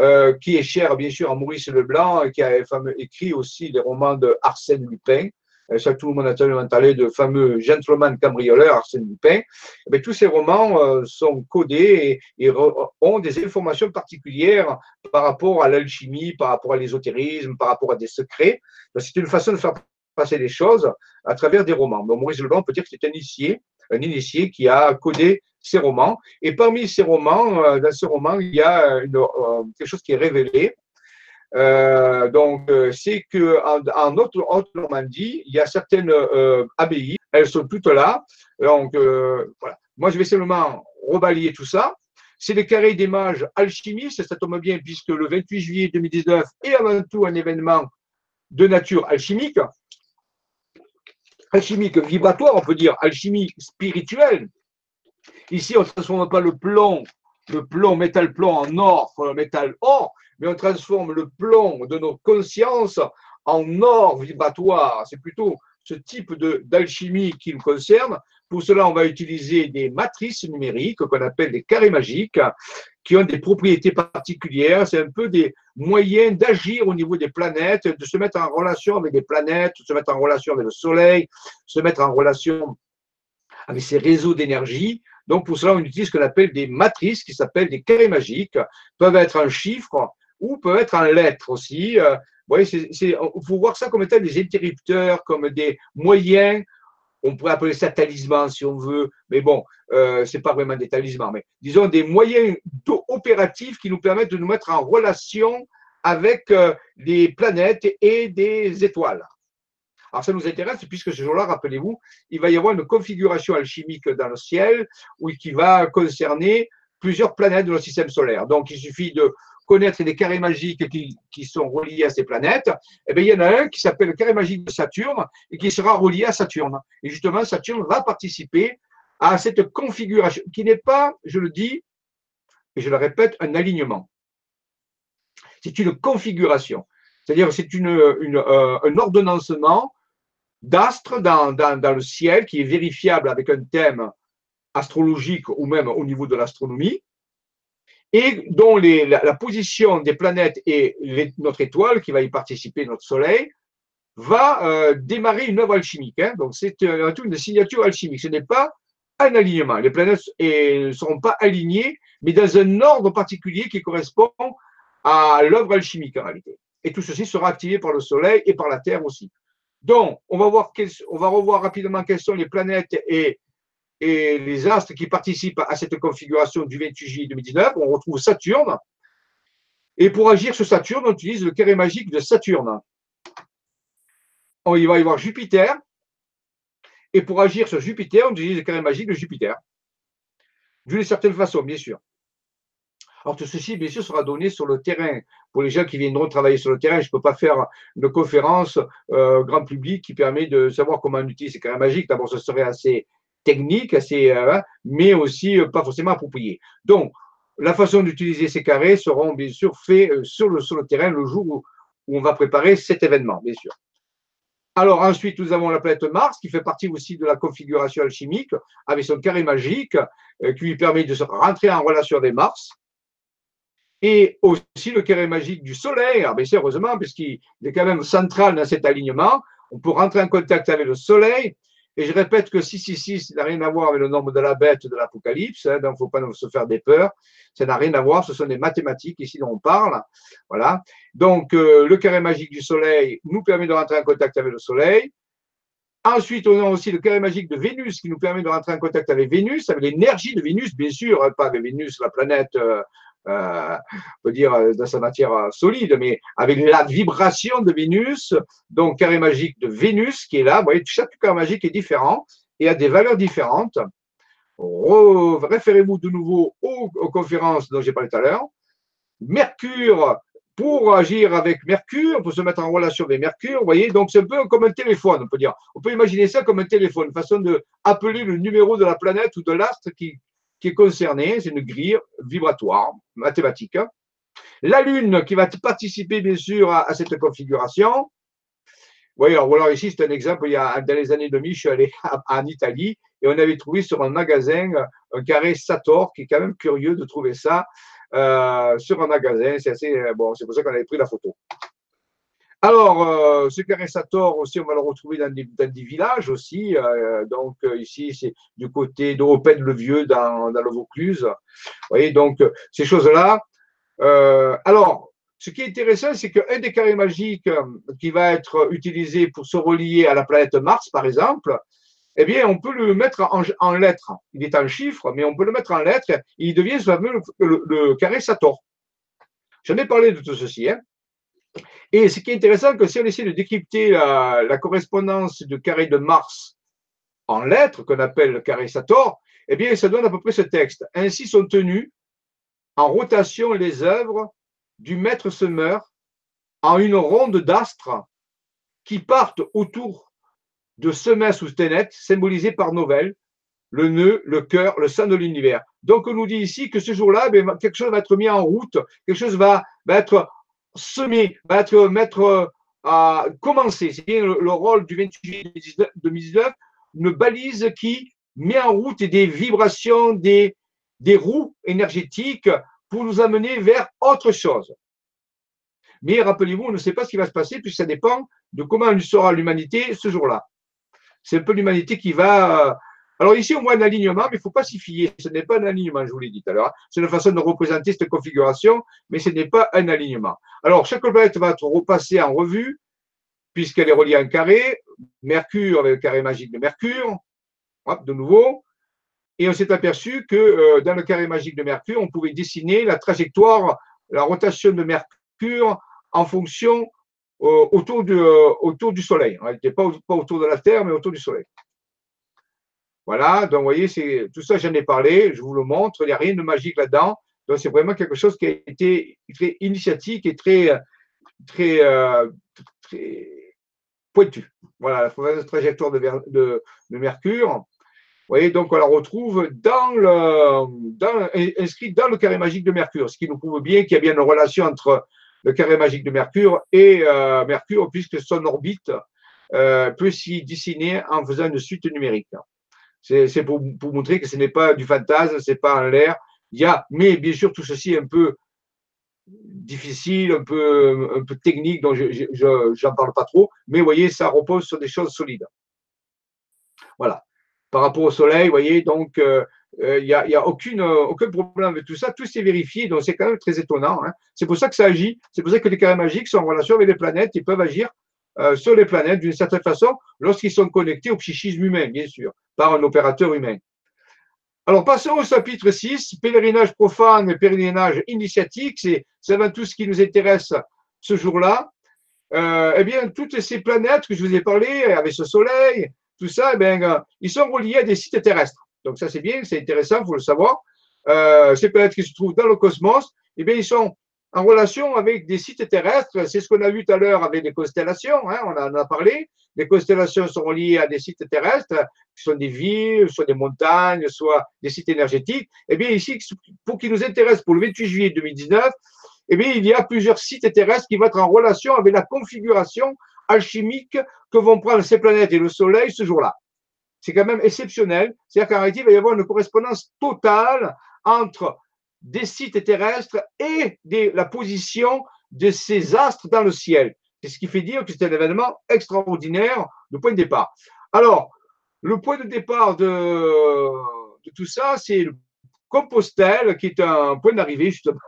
euh, qui est cher bien sûr à Maurice Leblanc, qui a écrit aussi les romans de Arsène Lupin. Euh, ça, tout le monde a tellement parlé de fameux gentleman cambrioleur Arsène Lupin. Mais eh tous ces romans sont codés et, ont des informations particulières par rapport à l'alchimie, par rapport à l'ésotérisme, par rapport à des secrets. C'est une façon de faire passer les choses à travers des romans. Maurice Leblanc peut dire que c'est un initié, un initié qui a codé ces romans. Et parmi ces romans, euh, dans ces romans, il y a une, euh, quelque chose qui est révélé. Euh, donc, c'est que en, Haute-Normandie, il y a certaines abbayes, elles sont toutes là. Donc. Moi, je vais seulement rebalayer tout ça. C'est le carré des mages alchimistes, ça tombe bien puisque le 28 juillet 2019 est avant tout un événement de nature alchimique, alchimique vibratoire, on peut dire alchimie spirituelle, Ici, on ne transforme pas le plomb le plomb, métal plomb en or, métal or, mais on transforme le plomb de notre conscience en or vibratoire. C'est plutôt ce type d'alchimie qui nous concerne. Pour cela, on va utiliser des matrices numériques qu'on appelle des carrés magiques, qui ont des propriétés particulières. C'est un peu des moyens d'agir au niveau des planètes, de se mettre en relation avec des planètes, de se mettre en relation avec le Soleil, se mettre en relation avec ces réseaux d'énergie. Donc, pour cela, on utilise ce qu'on appelle des matrices qui s'appellent des carrés magiques, peuvent être en chiffres ou peuvent être en lettres aussi. Voyez, il faut voir ça comme étant des interrupteurs, comme des moyens. On pourrait appeler ça talisman si on veut, mais bon, euh, c'est pas vraiment des talismans, mais disons des moyens opératifs qui nous permettent de nous mettre en relation avec euh, des planètes et des étoiles. Alors ça nous intéresse puisque ce jour-là, rappelez-vous, il va y avoir une configuration alchimique dans le ciel qui va concerner plusieurs planètes de notre système solaire. Donc il suffit de connaître les carrés magiques qui, sont reliés à ces planètes, eh bien, il y en a un qui s'appelle le carré magique de Saturne et qui sera relié à Saturne. Et justement, Saturne va participer à cette configuration qui n'est pas, je le dis, et je le répète, un alignement. C'est une configuration. C'est-à-dire c'est euh, un ordonnancement d'astres dans le ciel qui est vérifiable avec un thème astrologique ou même au niveau de l'astronomie et dont la, position des planètes et notre étoile, qui va y participer, notre Soleil, va euh, démarrer une œuvre alchimique. Hein. Donc c'est euh, une signature alchimique. Ce n'est pas un alignement. Les planètes ne seront pas alignées, mais dans un ordre particulier qui correspond à l'œuvre alchimique en réalité. Et tout ceci sera activé par le Soleil et par la Terre aussi. Donc, on va, voir on va revoir rapidement quelles sont les planètes et et les astres qui participent à cette configuration du 28 juillet 2019, on retrouve Saturne. Et pour agir sur Saturne, on utilise le carré magique de Saturne. Il va y avoir Jupiter. Et pour agir sur Jupiter, on utilise le carré magique de Jupiter. D'une certaine façon, bien sûr. Alors tout ceci, bien sûr, sera donné sur le terrain. Pour les gens qui viendront travailler sur le terrain, je ne peux pas faire une conférence euh, grand public qui permet de savoir comment on utilise ces carrés magiques. D'abord, ce serait assez technique, euh, mais aussi euh, pas forcément approprié. Donc, la façon d'utiliser ces carrés seront bien sûr faits euh, sur le, terrain le jour où, on va préparer cet événement, bien sûr. Alors ensuite, nous avons la planète Mars qui fait partie aussi de la configuration alchimique avec son carré magique qui lui permet de rentrer en relation avec Mars. Et aussi le carré magique du Soleil, sûr, heureusement, puisqu'il est quand même central dans cet alignement. On peut rentrer en contact avec le Soleil et je répète que 666 n'a rien à voir avec le nombre de la bête de l'Apocalypse, hein, donc il ne faut pas se faire des peurs. Ça n'a rien à voir, ce sont des mathématiques ici dont on parle. Voilà. Donc, euh, le carré magique du Soleil nous permet de rentrer en contact avec le Soleil. Ensuite, on a aussi le carré magique de Vénus qui nous permet de rentrer en contact avec Vénus, avec l'énergie de Vénus, bien sûr, hein, pas avec Vénus, la planète euh, euh, on peut dire euh, dans sa matière euh, solide, mais avec la vibration de Vénus, donc carré magique de Vénus qui est là. Vous voyez, chaque carré magique est différent et a des valeurs différentes. Référez-vous de nouveau aux, conférences dont j'ai parlé tout à l'heure. Mercure, pour agir avec Mercure, pour se mettre en relation avec Mercure, vous voyez, donc c'est un peu comme un téléphone, on peut dire. On peut imaginer ça comme un téléphone, une façon de appeler le numéro de la planète ou de l'astre qui, qui est concerné, c'est une grille vibratoire, mathématique. La Lune qui va participer bien sûr à, cette configuration. Oui, alors voilà, ici c'est un exemple, il y a, dans les années 2000, je suis allé en Italie et on avait trouvé sur un magasin un carré Sator, qui est quand même curieux de trouver ça euh, sur un magasin. C'est assez, bon, c'est pour ça qu'on avait pris la photo. Euh, ce carré Sator aussi, on va le retrouver dans des, villages aussi. Euh, donc, euh, ici, c'est du côté le Vieux dans, dans le Vaucluse. Vous voyez, donc, ces choses-là. alors, ce qui est intéressant, c'est qu'un des carrés magiques qui va être utilisé pour se relier à la planète Mars, par exemple, eh bien, on peut le mettre en, lettres. Il est en chiffres, mais on peut le mettre en lettres et il devient ce fameux le, le carré Sator. J'en ai parlé de tout ceci. Hein. Et ce qui est intéressant, que si on essaie de décrypter la, correspondance du carré de Mars en lettres, qu'on appelle le carré Sator, eh bien, ça donne à peu près ce texte. Ainsi sont tenues en rotation les œuvres du maître semeur en une ronde d'astres qui partent autour de semestre ou ténèbres, symbolisés par Novelle, le nœud, le cœur, le sein de l'univers. Donc, on nous dit ici que ce jour-là, ben, quelque chose va être mis en route, quelque chose va, être semé, va être mettre à commencer. C'est bien le, rôle du 28 juillet 2019, une balise qui met en route des vibrations, des, des roues énergétiques pour nous amener vers autre chose. Mais rappelez-vous, on ne sait pas ce qui va se passer, puisque ça dépend de comment sera l'humanité ce jour-là. C'est un peu l'humanité qui va. Alors ici, on voit un alignement, mais il ne faut pas s'y fier. Ce n'est pas un alignement, je vous l'ai dit tout à l'heure. C'est une façon de représenter cette configuration, mais ce n'est pas un alignement. Alors, chaque planète va être repassée en revue, puisqu'elle est reliée à un carré. Mercure avec le carré magique de Mercure. Hop, de nouveau. Et on s'est aperçu que euh, dans le carré magique de Mercure, on pouvait dessiner la trajectoire, la rotation de Mercure en fonction euh, autour, du, euh, autour du Soleil. Elle n'était pas, pas autour de la Terre, mais autour du Soleil. Voilà, donc vous voyez, c'est tout ça, j'en ai parlé, je vous le montre, il n'y a rien de magique là-dedans. Donc c'est vraiment quelque chose qui a été très initiatique et très, très, très pointu. Voilà, la trajectoire de, Mercure. Vous voyez, donc on la retrouve dans le, dans, inscrit dans le carré magique de Mercure, ce qui nous prouve bien qu'il y a bien une relation entre le carré magique de Mercure et euh, Mercure, puisque son orbite euh, peut s'y dessiner en faisant une suite numérique. C'est pour, montrer que ce n'est pas du fantasme, ce n'est pas en l'air. Mais bien sûr, tout ceci est un peu difficile, un peu, technique, donc je n'en parle pas trop, mais vous voyez, ça repose sur des choses solides. Voilà par rapport au soleil, vous voyez, donc euh, euh, il n'y a, y a aucune, aucun problème avec tout ça, tout s'est vérifié, donc c'est quand même très étonnant. Hein. C'est pour ça que ça agit, c'est pour ça que les carrés magiques sont en relation avec les planètes, ils peuvent agir sur les planètes d'une certaine façon lorsqu'ils sont connectés au psychisme humain, bien sûr, par un opérateur humain. Alors passons au chapitre 6, pèlerinage profane et pèlerinage initiatique, c'est avant tout ce qui nous intéresse ce jour-là. eh bien, toutes ces planètes que je vous ai parlé, avec ce soleil, tout ça, eh bien, euh, ils sont reliés à des sites terrestres. Donc ça, c'est bien, c'est intéressant, il faut le savoir. Euh, ces planètes qui se trouvent dans le cosmos, eh bien, ils sont en relation avec des sites terrestres. C'est ce qu'on a vu tout à l'heure avec les constellations, hein, on en a parlé. Les constellations sont reliées à des sites terrestres, qui sont des villes, soit des montagnes, soit des sites énergétiques. Eh bien, ici, pour qui nous intéresse pour le 28 juillet 2019, eh bien, il y a plusieurs sites terrestres qui vont être en relation avec la configuration alchimique que vont prendre ces planètes et le Soleil ce jour-là. C'est quand même exceptionnel. C'est-à-dire qu'en réalité, il va y avoir une correspondance totale entre des sites terrestres et la position de ces astres dans le ciel. C'est ce qui fait dire que c'est un événement extraordinaire de point de départ. Alors, le point de départ de, tout ça, c'est le Compostelle, qui est un point d'arrivée justement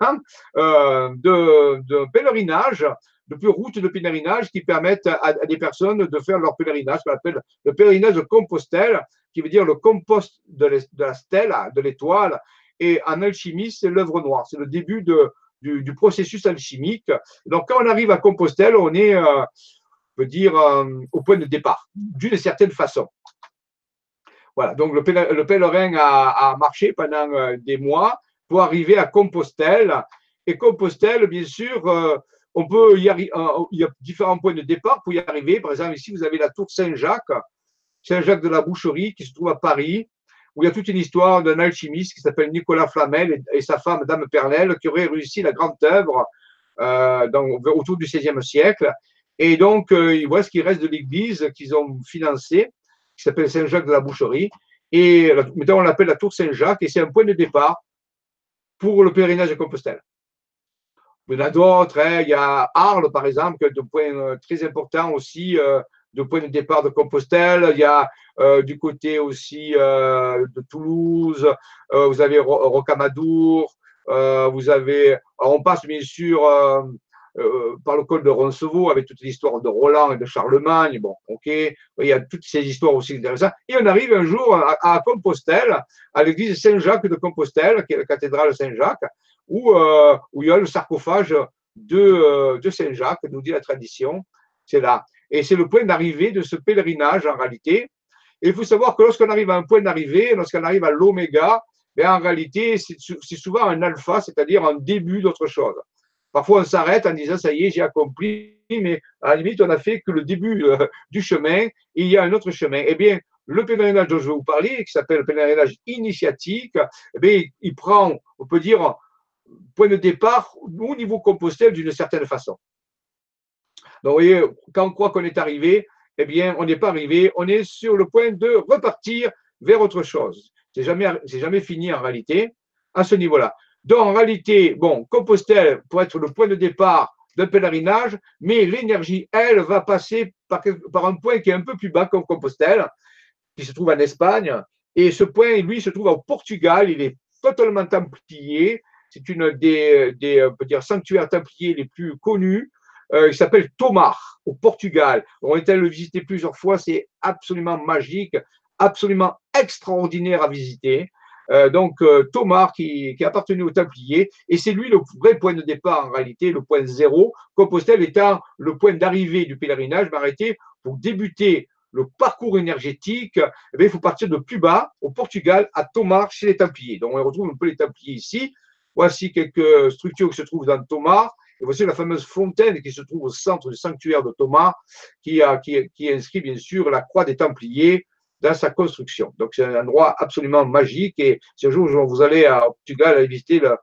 euh, de, de pèlerinage depuis routes de pèlerinage qui permettent à, des personnes de faire leur pèlerinage, qu'on appelle le pèlerinage de Compostelle, qui veut dire le compost de, la stèle, de l'étoile. Et en alchimie, c'est l'œuvre noire. C'est le début du, processus alchimique. Donc, quand on arrive à Compostelle, on est, euh, on peut dire, euh, au point de départ, d'une certaine façon. Voilà, donc le, pèlerin a, marché pendant euh, des mois pour arriver à Compostelle. Et Compostelle, bien sûr, on peut y arriver, il y a différents points de départ pour y arriver. Par exemple, ici, vous avez la tour Saint-Jacques, Saint-Jacques de la Boucherie, qui se trouve à Paris, où il y a toute une histoire d'un alchimiste qui s'appelle Nicolas Flamel et, sa femme, Dame Pernelle, qui aurait réussi la grande œuvre euh, autour du XVIe siècle. Et donc, euh, ils voient ce qui reste de l'église qu'ils ont financée, qui s'appelle Saint-Jacques de la Boucherie. Et maintenant, on l'appelle la tour Saint-Jacques, et c'est un point de départ pour le pèlerinage de Compostelle. Il y en a d'autres. Hein. Il y a Arles, par exemple, de point euh, très important aussi, euh, de point de départ de Compostelle. Il y a euh, du côté aussi de Toulouse. vous avez Rocamadour. vous avez. on passe bien sûr par le col de Roncevaux avec toute l'histoire de Roland et de Charlemagne. Bon, ok. Il y a toutes ces histoires aussi intéressantes. Et on arrive un jour à, à Compostelle, à l'église Saint-Jacques de Compostelle, qui est la cathédrale Saint-Jacques, où, euh, où il y a le sarcophage de, euh, de Saint-Jacques, nous dit la tradition. C'est là. Et c'est le point d'arrivée de ce pèlerinage en réalité. Et il faut savoir que lorsqu'on arrive à un point d'arrivée, lorsqu'on arrive à l'oméga, ben en réalité, c'est souvent un alpha, c'est-à-dire un début d'autre chose. Parfois, on s'arrête en disant, ça y est, j'ai accompli, mais à la limite, on n'a fait que le début euh, du chemin, il y a un autre chemin. Eh bien, le pèlerinage dont je vais vous parler, qui s'appelle le pèlerinage initiatique, eh il prend, on peut dire, point de départ au niveau Compostelle d'une certaine façon. Donc, vous voyez, quand on croit qu'on est arrivé, eh bien, on n'est pas arrivé, on est sur le point de repartir vers autre chose. C'est jamais, jamais fini en réalité à ce niveau-là. Donc, en réalité, bon, Compostelle pour être le point de départ d'un pèlerinage, mais l'énergie, elle, va passer par, un point qui est un peu plus bas comme Compostelle, qui se trouve en Espagne. Et ce point, lui, se trouve au Portugal. Il est totalement templier. C'est une des, des dire, sanctuaires templiers les plus connus. Euh, il s'appelle Tomar, au Portugal. On est allé le visiter plusieurs fois. C'est absolument magique, absolument extraordinaire à visiter. Euh, donc euh, Thomas qui, appartenait aux Templiers, et c'est lui le vrai point de départ en réalité, le point zéro, Compostelle étant le point d'arrivée du pèlerinage, mais arrêtez, pour débuter le parcours énergétique, eh il faut partir de plus bas, au Portugal, à Tomar, chez les Templiers. Donc on retrouve un peu les Templiers ici. Voici quelques structures qui se trouvent dans Tomar. Et voici la fameuse fontaine qui se trouve au centre du sanctuaire de Thomas, qui, inscrit bien sûr la croix des Templiers dans sa construction. Donc c'est un endroit absolument magique et si un jour vous allez à Portugal visiter le,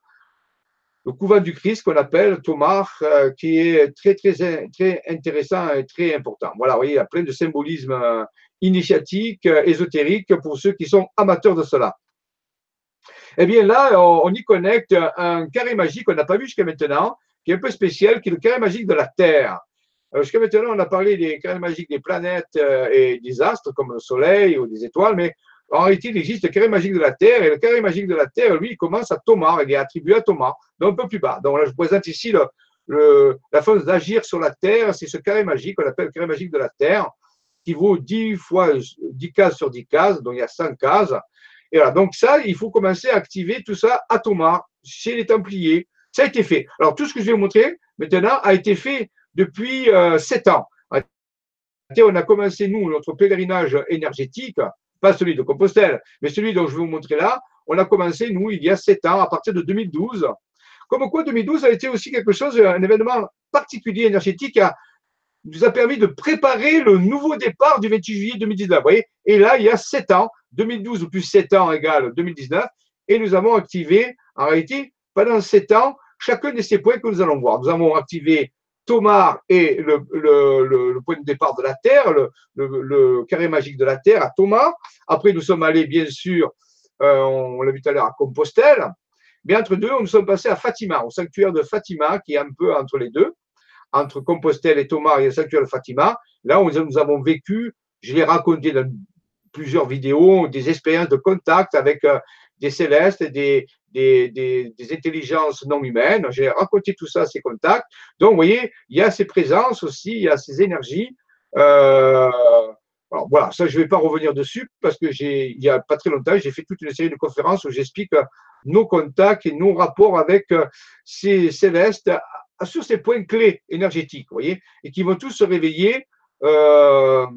couvent du Christ qu'on appelle Tomar, euh, qui est très, très, très intéressant et très important. Voilà, vous voyez, il y a plein de symbolisme euh, initiatique, euh, ésotérique pour ceux qui sont amateurs de cela. Eh bien là, on, y connecte un carré magique qu'on n'a pas vu jusqu'à maintenant, qui est un peu spécial, qui est le carré magique de la Terre. Jusqu'à maintenant, on a parlé des carrés magiques des planètes et des astres, comme le Soleil ou des étoiles, mais en réalité, il existe le carré magique de la Terre, et le carré magique de la Terre, lui, il commence à Thomas, il est attribué à Thomas, donc un peu plus bas. Donc là, je vous présente ici la force d'agir sur la Terre, c'est ce carré magique qu'on appelle le carré magique de la Terre, qui vaut 10 fois 10 cases sur 10 cases, donc il y a 100 cases. Et voilà, donc ça, il faut commencer à activer tout ça à Thomas, chez les Templiers. Ça a été fait. Alors tout ce que je vais vous montrer maintenant a été fait depuis euh, 7 ans. On a commencé, nous, notre pèlerinage énergétique pas celui de Compostelle, mais celui dont je vais vous montrer là, on a commencé, nous, il y a sept ans, à partir de 2012. Comme quoi, 2012 a été aussi quelque chose, un événement particulier énergétique qui nous a permis de préparer le nouveau départ du 28 juillet 2019. Vous voyez et là, il y a sept ans, 2012 plus 7 ans égale 2019, et nous avons activé, en réalité, pendant sept ans, chacun de ces points que nous allons voir. Nous avons activé Thomas est le, point de départ de la Terre, le, carré magique de la Terre à Thomas. Après, nous sommes allés, bien sûr, euh, on l'a vu tout à l'heure, à Compostelle. Mais entre deux, nous sommes passés à Fatima, au sanctuaire de Fatima, qui est un peu entre les deux. Entre Compostelle et Thomas, a le sanctuaire de Fatima. Là, nous avons vécu, je l'ai raconté dans plusieurs vidéos, des expériences de contact avec euh, des célestes, des, des, des, intelligences non humaines. J'ai raconté tout ça, ces contacts. Donc, vous voyez, il y a ces présences aussi, il y a ces énergies. Euh, alors, voilà, ça, je ne vais pas revenir dessus parce que j'ai, il n'y a pas très longtemps, j'ai fait toute une série de conférences où j'explique nos contacts et nos rapports avec euh, ces célestes sur ces points clés énergétiques, vous voyez, et qui vont tous se réveiller euh,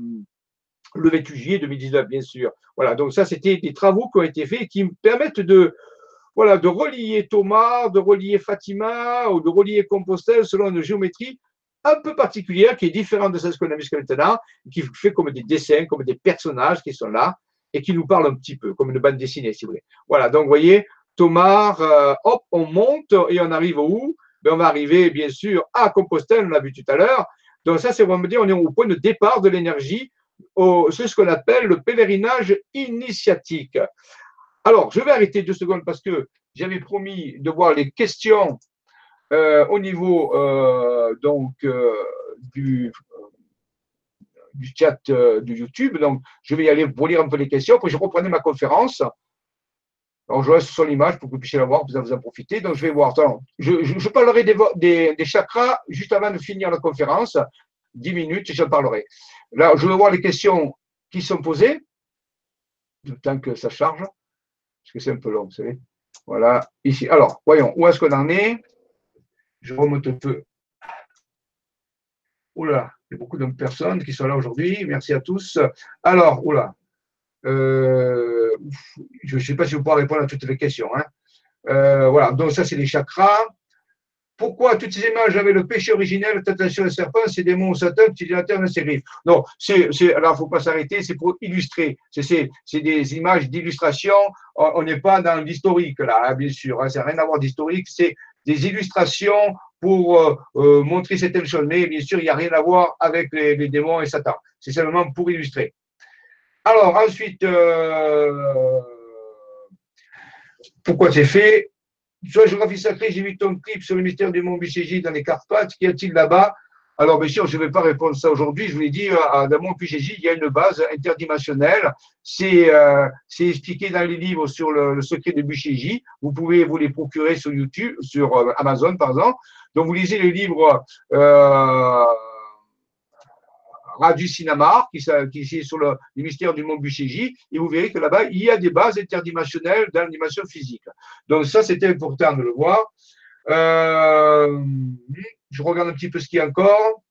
le 28 juillet 2019, bien sûr. Voilà, donc ça, c'était des travaux qui ont été faits et qui me permettent de, voilà, de relier Thomas, de relier Fatima ou de relier Compostelle selon une géométrie un peu particulière qui est différente de celle qu'on a jusqu'à maintenant, qui fait comme des dessins, comme des personnages qui sont là et qui nous parlent un petit peu, comme une bande dessinée, si vous voulez. Voilà, donc vous voyez, Thomas, euh, hop, on monte et on arrive où? Ben, On va arriver, bien sûr, à Compostelle, on l'a vu tout à l'heure. Donc ça, c'est, on me dire, on est au point de départ de l'énergie, c'est ce qu'on appelle le pèlerinage initiatique. Alors, je vais arrêter deux secondes parce que j'avais promis de voir les questions euh, au niveau euh, donc euh, du, chat de YouTube. Donc, je vais y aller pour lire un peu les questions. Après, je reprenais ma conférence. Je reste sur l'image pour que vous puissiez la voir, vous vous en profiter. Donc, je vais voir. je, je, parlerai des, des, chakras juste avant de finir la conférence. Dix minutes, j'en parlerai. Là, je vais voir les questions qui sont posées, le temps que ça charge parce que c'est un peu long, vous savez. Voilà, ici. Alors, voyons, où est-ce qu'on en est? Je remonte un peu. Oula, il y a beaucoup de personnes qui sont là aujourd'hui. Merci à tous. Alors, oula. Euh, je ne sais pas si vous pourrez répondre à toutes les questions. Hein. Euh, voilà, donc ça, c'est les chakras. Pourquoi toutes ces images avaient le péché originel, tentation de serpent, c'est des démons Satan, utilisateur de ses griffes. Non, c'est, alors il faut pas s'arrêter, c'est pour illustrer. C'est, des images d'illustration. On n'est pas dans l'historique là, hein, bien sûr. Hein, ça n'a rien à voir d'historique. C'est des illustrations pour euh, euh, montrer certaines choses. Mais bien sûr, il n'y a rien à voir avec les, démons et Satan. C'est seulement pour illustrer. Alors ensuite, euh, pourquoi c'est fait? sur géographie sacrée, j'ai vu ton clip sur le mystère du mont Bichégi dans les Carpates. Qu'y a-t-il là-bas? Alors, bien sûr, je ne vais pas répondre ça aujourd'hui. Je vous l'ai dit, à, dans mont Bichégi, il y a une base interdimensionnelle. Euh, c'est expliqué dans les livres sur le, secret de Bichégi. Vous pouvez vous les procurer sur YouTube, sur euh, Amazon, par exemple. Donc, vous lisez les livres. Euh, Radio Cinamar, qui, est sur le, mystère du mont Buchéji, et vous verrez que là-bas, il y a des bases interdimensionnelles dans physique. Donc ça, c'était important de le voir. Euh, je regarde un petit peu ce qu'il y a encore.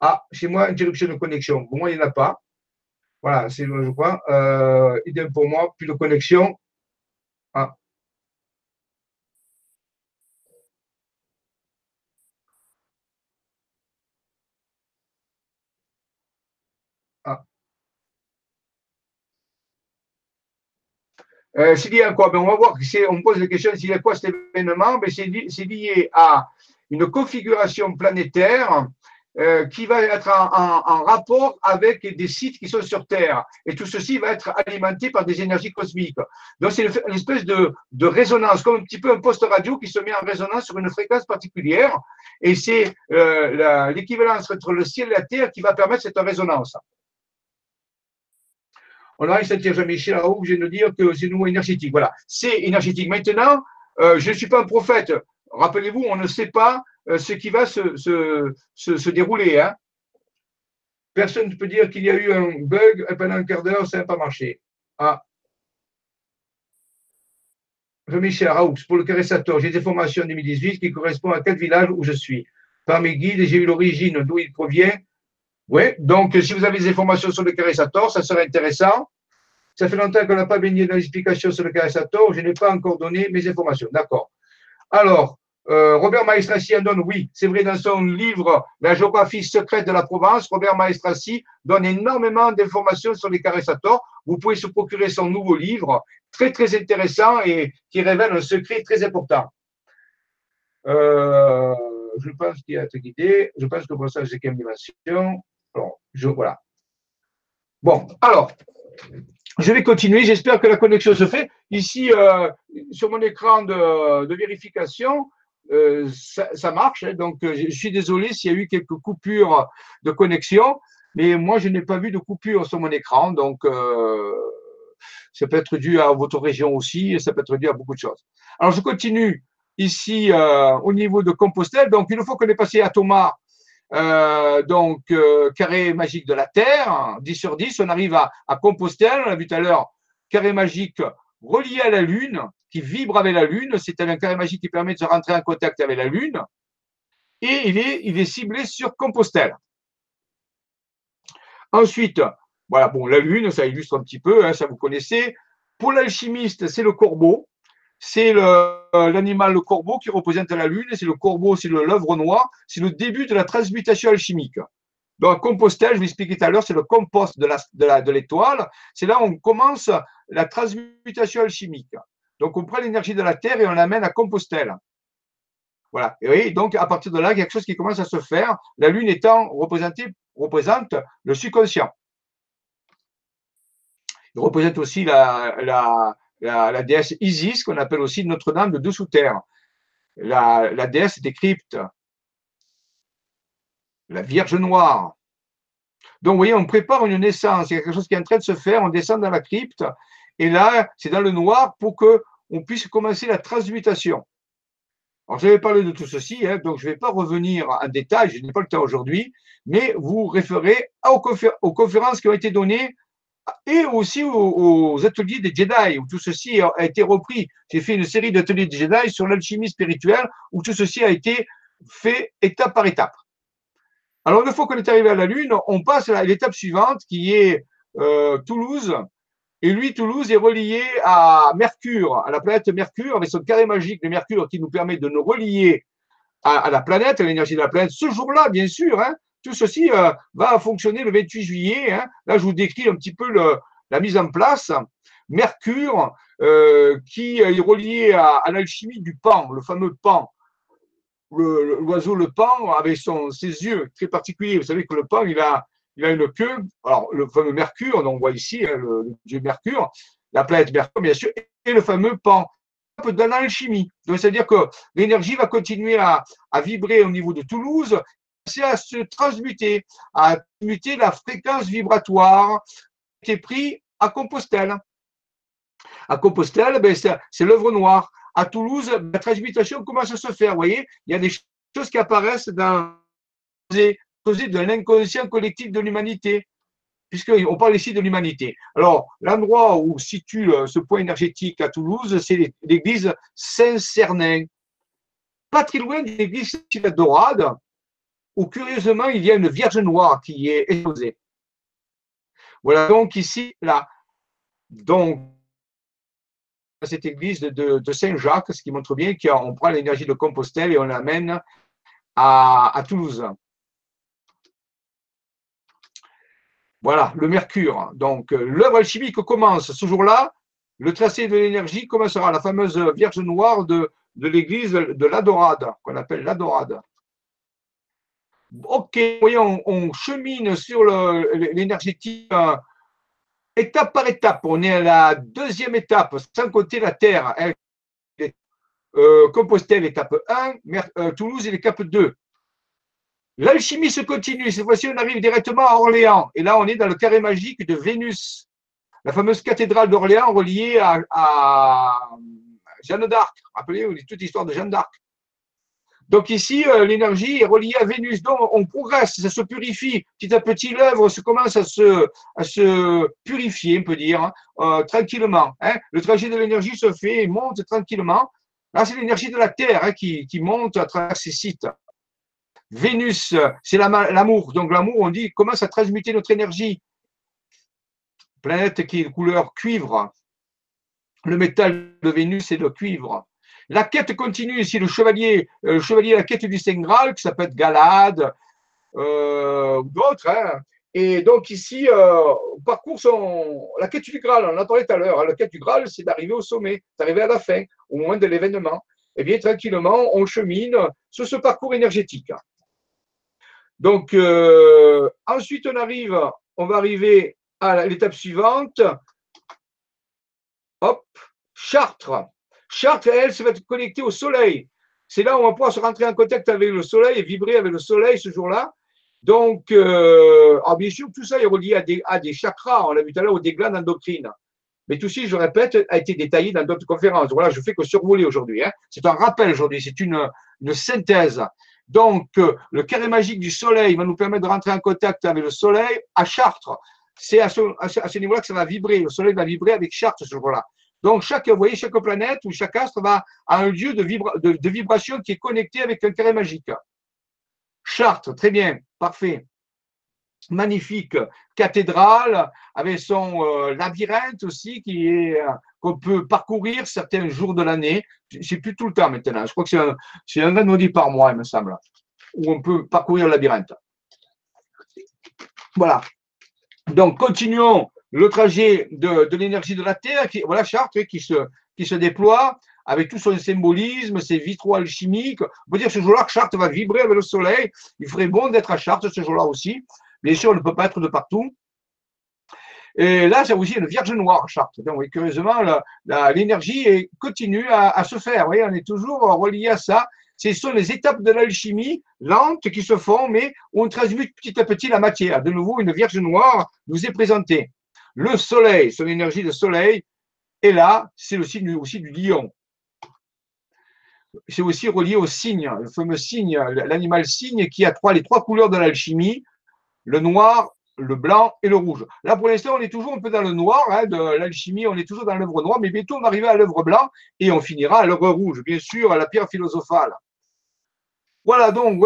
Ah, chez moi, interruption de connexion. Pour moi, il n'y en a pas. Voilà, c'est je crois. Euh, idem pour moi, plus de connexion. Ah, C'est lié à quoi ben, On va voir, on pose la question, c'est lié à quoi cet événement ben, C'est lié à une configuration planétaire euh, qui va être en, rapport avec des sites qui sont sur Terre. Et tout ceci va être alimenté par des énergies cosmiques. Donc c'est une, espèce de, de, résonance, comme un petit peu un poste radio qui se met en résonance sur une fréquence particulière. Et c'est euh, l'équivalence entre le ciel et la Terre qui va permettre cette résonance. On a Saint-Jean-Michel où je viens de dire que c'est nouveau énergétique. Voilà, c'est énergétique. Maintenant, euh, je ne suis pas un prophète. Rappelez-vous, on ne sait pas euh, ce qui va se, se, dérouler. Hein. Personne ne peut dire qu'il y a eu un bug pendant un quart d'heure, ça n'a pas marché. Ah. Jean-Michel Raoux, pour le caressator, j'ai des formations en 2018 qui correspondent à quatre villages où je suis. Par mes guides, j'ai eu l'origine d'où il provient oui, donc si vous avez des informations sur le caressator, ça serait intéressant. Ça fait longtemps qu'on n'a pas baigné dans l'explication sur le caressator, je n'ai pas encore donné mes informations. D'accord. Alors, euh, Robert Maestrassi en donne, oui, c'est vrai, dans son livre La géographie secrète de la Provence, Robert Maestrassi donne énormément d'informations sur les caressators. Vous pouvez se procurer son nouveau livre, très très intéressant et qui révèle un secret très important. Euh, je pense qu'il a été guidé. Je pense que pour ça, j'ai qu'une dimension. Bon, je, voilà. Bon, alors, je vais continuer. J'espère que la connexion se fait. Ici, euh, sur mon écran de, vérification, euh, ça, marche. Hein. donc, euh, je suis désolé s'il y a eu quelques coupures de connexion, mais moi, je n'ai pas vu de coupure sur mon écran. Donc, ça peut être dû à votre région aussi, ça peut être dû à beaucoup de choses. Alors, je continue ici au niveau de Compostelle. Donc, une fois qu'on est passé à Thomas, euh, donc, euh, carré magique de la Terre, 10 sur 10, on arrive à, Compostelle, on a vu tout à l'heure, carré magique relié à la Lune, qui vibre avec la Lune, c'est un carré magique qui permet de se rentrer en contact avec la Lune, et il est, il est ciblé sur Compostelle. Ensuite, voilà, bon, la Lune, ça illustre un petit peu, hein, ça vous connaissez. Pour l'alchimiste, c'est le corbeau c'est l'animal, le, corbeau, qui représente la lune. C'est le corbeau, c'est l'œuvre noire. C'est le début de la transmutation alchimique. Donc, Compostelle, je vous expliqué tout à l'heure, c'est le compost de l'étoile. C'est là où on commence la transmutation alchimique. Donc, on prend l'énergie de la Terre et on l'amène à Compostelle. Voilà. Et donc, à partir de là, il y a quelque chose qui commence à se faire. La Lune étant représentée, représente le subconscient. Il représente aussi la, déesse Isis, qu'on appelle aussi Notre-Dame de Dessous-Terre. La, déesse des cryptes, la Vierge Noire. Donc, vous voyez, on prépare une naissance, il y a quelque chose qui est en train de se faire, on descend dans la crypte, et là, c'est dans le noir pour qu'on puisse commencer la transmutation. Alors, je vais parler de tout ceci, hein, donc je ne vais pas revenir en détail, je n'ai pas le temps aujourd'hui, mais vous référez aux conférences qui ont été données et aussi aux, ateliers des Jedi, où tout ceci a, été repris. J'ai fait une série d'ateliers des Jedi sur l'alchimie spirituelle, où tout ceci a été fait étape par étape. Alors, une fois qu'on est arrivé à la Lune, on passe à l'étape suivante, qui est euh, Toulouse. Et lui, Toulouse est relié à Mercure, à la planète Mercure, avec son carré magique de Mercure qui nous permet de nous relier à, la planète, à l'énergie de la planète, ce jour-là, bien sûr. Hein, tout ceci euh, va fonctionner le 28 juillet. Hein. Là, je vous décris un petit peu le, la mise en place. Mercure, euh, qui est relié à, l'alchimie du pan, le fameux pan. L'oiseau, le, pan, avec ses yeux très particuliers. Vous savez que le pan, il a, il une queue. Alors, le fameux Mercure, on voit ici hein, le, dieu Mercure, la planète Mercure, bien sûr, et le fameux pan dans l'alchimie. C'est-à-dire que l'énergie va continuer à, vibrer au niveau de Toulouse, à se transmuter, à muter la fréquence vibratoire qui est prise à Compostelle. À Compostelle, ben, c'est l'œuvre noire. À Toulouse, la transmutation commence à se faire. Vous voyez, il y a des choses qui apparaissent dans de l'inconscient collectif de l'humanité, puisqu'on parle ici de l'humanité. Alors, l'endroit où situe euh, ce point énergétique à Toulouse, c'est l'église Saint-Cernin. Pas très loin de l'église de Dorade, où curieusement, il y a une Vierge Noire qui est exposée. Voilà donc ici, là. Donc, cette église de, Saint-Jacques, ce qui montre bien qu'on prend l'énergie de Compostelle et on l'amène à, Toulouse. Voilà, le mercure. Donc, l'œuvre alchimique commence ce jour-là. Le tracé de l'énergie commencera la fameuse Vierge Noire de, de l'église de l'Adorade, qu'on appelle l'Adorade. Ok, voyons, on chemine sur l'énergétique euh, étape par étape. On est à la deuxième étape, sans compter la Terre. Euh, Compostelle, étape 1, euh, Toulouse, étape 2. L'alchimie se continue. Cette fois-ci, on arrive directement à Orléans. Et là, on est dans le carré magique de Vénus, la fameuse cathédrale d'Orléans reliée à Jeanne d'Arc. Rappelez-vous toute l'histoire de Jeanne d'Arc. Donc ici, euh, l'énergie est reliée à Vénus. Donc on progresse, ça se purifie. Petit à petit, l'œuvre se commence à se, purifier, on peut dire, hein, euh, tranquillement. Hein. Le trajet de l'énergie se fait, monte tranquillement. Là, c'est l'énergie de la Terre hein, qui, monte à travers ces sites. Vénus, c'est l'amour. Donc l'amour, on dit, commence à transmuter notre énergie. Planète qui est de couleur cuivre. Le métal de Vénus, c'est le cuivre. La quête continue ici, le chevalier, euh, le chevalier, la quête du Saint Graal, qui s'appelle Galade, euh, ou d'autres. Hein. Et donc ici, euh, on la quête du Graal, on en a parlé tout à l'heure. Hein. La quête du Graal, c'est d'arriver au sommet, d'arriver à la fin, au moment de l'événement. Et eh bien, tranquillement, on chemine sur ce parcours énergétique. Donc, ensuite, on arrive, on va arriver à l'étape suivante. Hop, Chartres. Chartres, elle, se va être connectée au soleil. C'est là où on va pouvoir se rentrer en contact avec le soleil et vibrer avec le soleil ce jour-là. Donc, euh, bien sûr, tout ça est relié à des, à des chakras, on l'a vu tout à l'heure, ou des glandes endocrines. Mais tout ça, je répète, a été détaillé dans d'autres conférences. Voilà, je fais que survoler aujourd'hui. Hein. C'est un rappel aujourd'hui, c'est une, une, synthèse. Donc, euh, le carré magique du soleil va nous permettre de rentrer en contact avec le soleil à Chartres. C'est à ce, à ce niveau-là que ça va vibrer. Le soleil va vibrer avec Chartres ce jour-là. Donc, chaque, chaque planète ou chaque astre va à un lieu de, vibration qui est connecté avec un carré magique. Chartres, très bien, parfait. Magnifique cathédrale avec son euh, labyrinthe aussi euh, qu'on peut parcourir certains jours de l'année. C'est plus tout le temps maintenant. Je crois que c'est un, c'est un par mois, il me semble, où on peut parcourir le labyrinthe. Voilà. Donc, continuons le trajet de, l'énergie de la Terre, voilà Chartres qui se, déploie avec tout son symbolisme, ses vitraux alchimiques. On peut dire ce jour-là que Chartres va vibrer avec le soleil. Il ferait bon d'être à Chartres ce jour-là aussi. Bien sûr, on ne peut pas être de partout. Et là, c'est aussi une Vierge Noire, Chartres. Donc, curieusement, l'énergie continue à, à, se faire. Vous voyez, on est toujours relié à ça. Ce sont les étapes de l'alchimie lentes qui se font, mais on transmute petit à petit la matière. De nouveau, une Vierge Noire nous est présentée. Le soleil, son énergie de soleil, et là, c'est le signe aussi du lion. C'est aussi relié au cygne, le fameux cygne, l'animal cygne qui a trois, les trois couleurs de l'alchimie, le noir, le blanc et le rouge. Là, pour l'instant, on est toujours un peu dans le noir hein, de l'alchimie, on est toujours dans l'œuvre noire, mais bientôt on va arriver à l'œuvre blanc et on finira à l'œuvre rouge, bien sûr, à la pierre philosophale. Voilà, donc,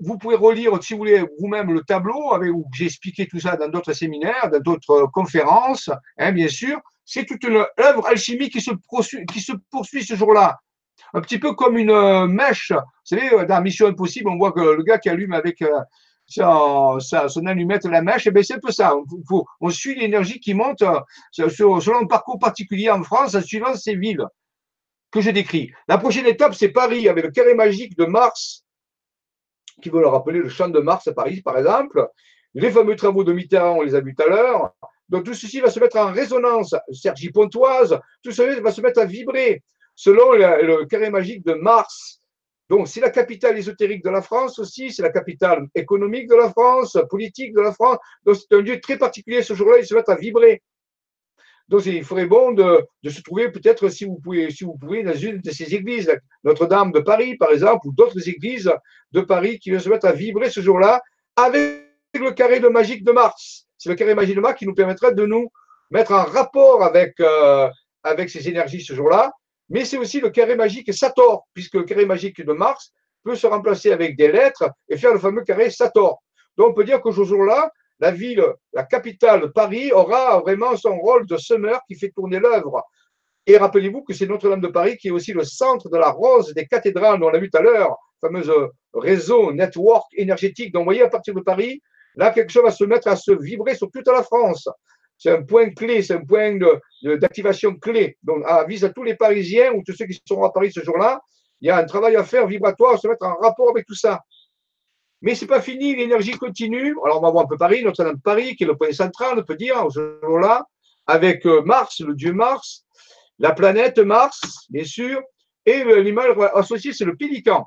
vous pouvez relire, si vous voulez, vous-même le tableau, avec, où j'ai expliqué tout ça dans d'autres séminaires, dans d'autres conférences, hein, bien sûr. C'est toute une œuvre alchimique qui se poursuit, qui se poursuit ce jour-là. un petit peu comme une mèche. Vous savez, dans Mission Impossible, on voit que le gars qui allume avec son, son allumette la mèche, et eh bien c'est un peu ça. On, on suit l'énergie qui monte selon un parcours particulier en France, en suivant ces villes que je décris. La prochaine étape, c'est Paris, avec le carré magique de Mars, qui veut le rappeler le champ de Mars à Paris, par exemple. Les fameux travaux de Mitterrand, on les a vus tout à l'heure. Donc tout ceci va se mettre en résonance. Sergi Pontoise, tout cela va se mettre à vibrer selon le, carré magique de Mars. Donc c'est la capitale ésotérique de la France aussi, c'est la capitale économique de la France, politique de la France. Donc c'est un lieu très particulier ce jour-là, il se met à vibrer. Donc, il ferait bon de, se trouver peut-être, si vous pouvez, si vous pouvez, dans une de ces églises, Notre-Dame de Paris, par exemple, ou d'autres églises de Paris qui vont se mettre à vibrer ce jour-là avec le carré de magique de Mars. C'est le carré magique de Mars qui nous permettrait de nous mettre en rapport avec, euh, avec ces énergies ce jour-là. Mais c'est aussi le carré magique Sator, puisque le carré magique de Mars peut se remplacer avec des lettres et faire le fameux carré Sator. Donc, on peut dire que ce jour-là, la ville, la capitale, Paris, aura vraiment son rôle de semeur qui fait tourner l'œuvre. Et rappelez-vous que c'est Notre-Dame de Paris qui est aussi le centre de la rose des cathédrales, dont on l'a vu tout à l'heure, fameuse réseau, network énergétique. Donc, vous voyez, à partir de Paris, là, quelque chose va se mettre à se vibrer sur toute la France. C'est un point clé, c'est un point d'activation clé. Donc, avise à tous les Parisiens ou tous ceux qui seront à Paris ce jour-là, il y a un travail à faire vibratoire, à se mettre en rapport avec tout ça. Mais c'est pas fini, l'énergie continue. Alors, on va voir un peu Paris, Notre-Dame Paris, qui est le point central, on peut dire, ce jour-là, avec euh, Mars, le dieu Mars, la planète Mars, bien sûr, et l'animal associé, c'est le pélican.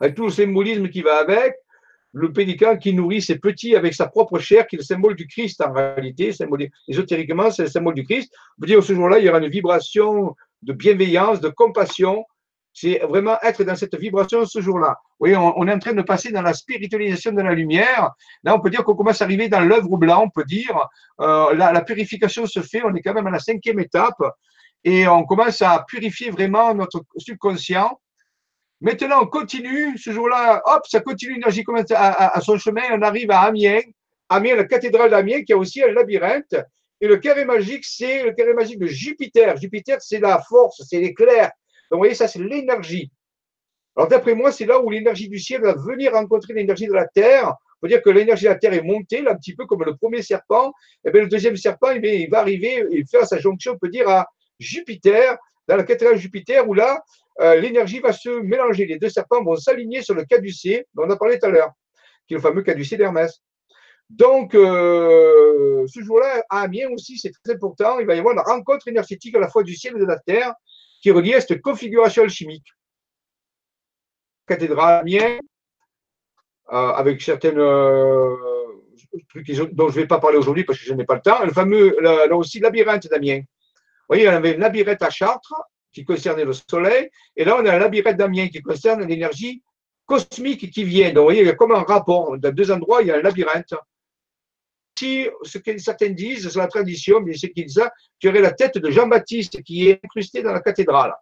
Avec tout le symbolisme qui va avec, le pélican qui nourrit ses petits avec sa propre chair, qui est le symbole du Christ en réalité, ésotériquement, c'est le symbole du Christ. Peut dire ce jour-là, il y aura une vibration de bienveillance, de compassion, c'est vraiment être dans cette vibration ce jour-là. Oui, on, est en train de passer dans la spiritualisation de la lumière. Là, on peut dire qu'on commence à arriver dans l'œuvre blanc, on peut dire. Euh, la, purification se fait, on est quand même à la cinquième étape et on commence à purifier vraiment notre subconscient. Maintenant, on continue. Ce jour-là, hop, ça continue, l'énergie commence à, son chemin. On arrive à Amiens. Amiens, la cathédrale d'Amiens, qui a aussi un labyrinthe. Et le carré magique, c'est le carré magique de Jupiter. Jupiter, c'est la force, c'est l'éclair, donc, vous voyez, ça, c'est l'énergie. Alors, d'après moi, c'est là où l'énergie du ciel va venir rencontrer l'énergie de la terre. Il faut dire que l'énergie de la terre est montée, un petit peu comme le premier serpent. Et eh bien, le deuxième serpent, eh il va arriver et faire sa jonction, on peut dire, à Jupiter, dans la cathédrale Jupiter, où là, euh, l'énergie va se mélanger. Les deux serpents vont s'aligner sur le caducée, dont on a parlé tout à l'heure, qui est le fameux caducée d'Hermès. Donc, euh, ce jour-là, à Amiens aussi, c'est très important. Il va y avoir une rencontre énergétique à la fois du ciel et de la terre qui est cette configuration alchimique. Cathédrale Amiens, euh, avec certaines euh, trucs dont je ne vais pas parler aujourd'hui parce que je n'ai pas le temps. Le fameux, là, aussi, labyrinthe d'Amiens. Vous voyez, on avait un labyrinthe à Chartres qui concernait le soleil, et là, on a un labyrinthe d'Amiens qui concerne l'énergie cosmique qui vient. Donc, vous voyez, il y a comme un rapport. Dans deux endroits, il y a un labyrinthe si ce que certains disent, c'est la tradition, mais c'est qu'ils qu'il y aurait la tête de Jean-Baptiste qui est incrustée dans la cathédrale.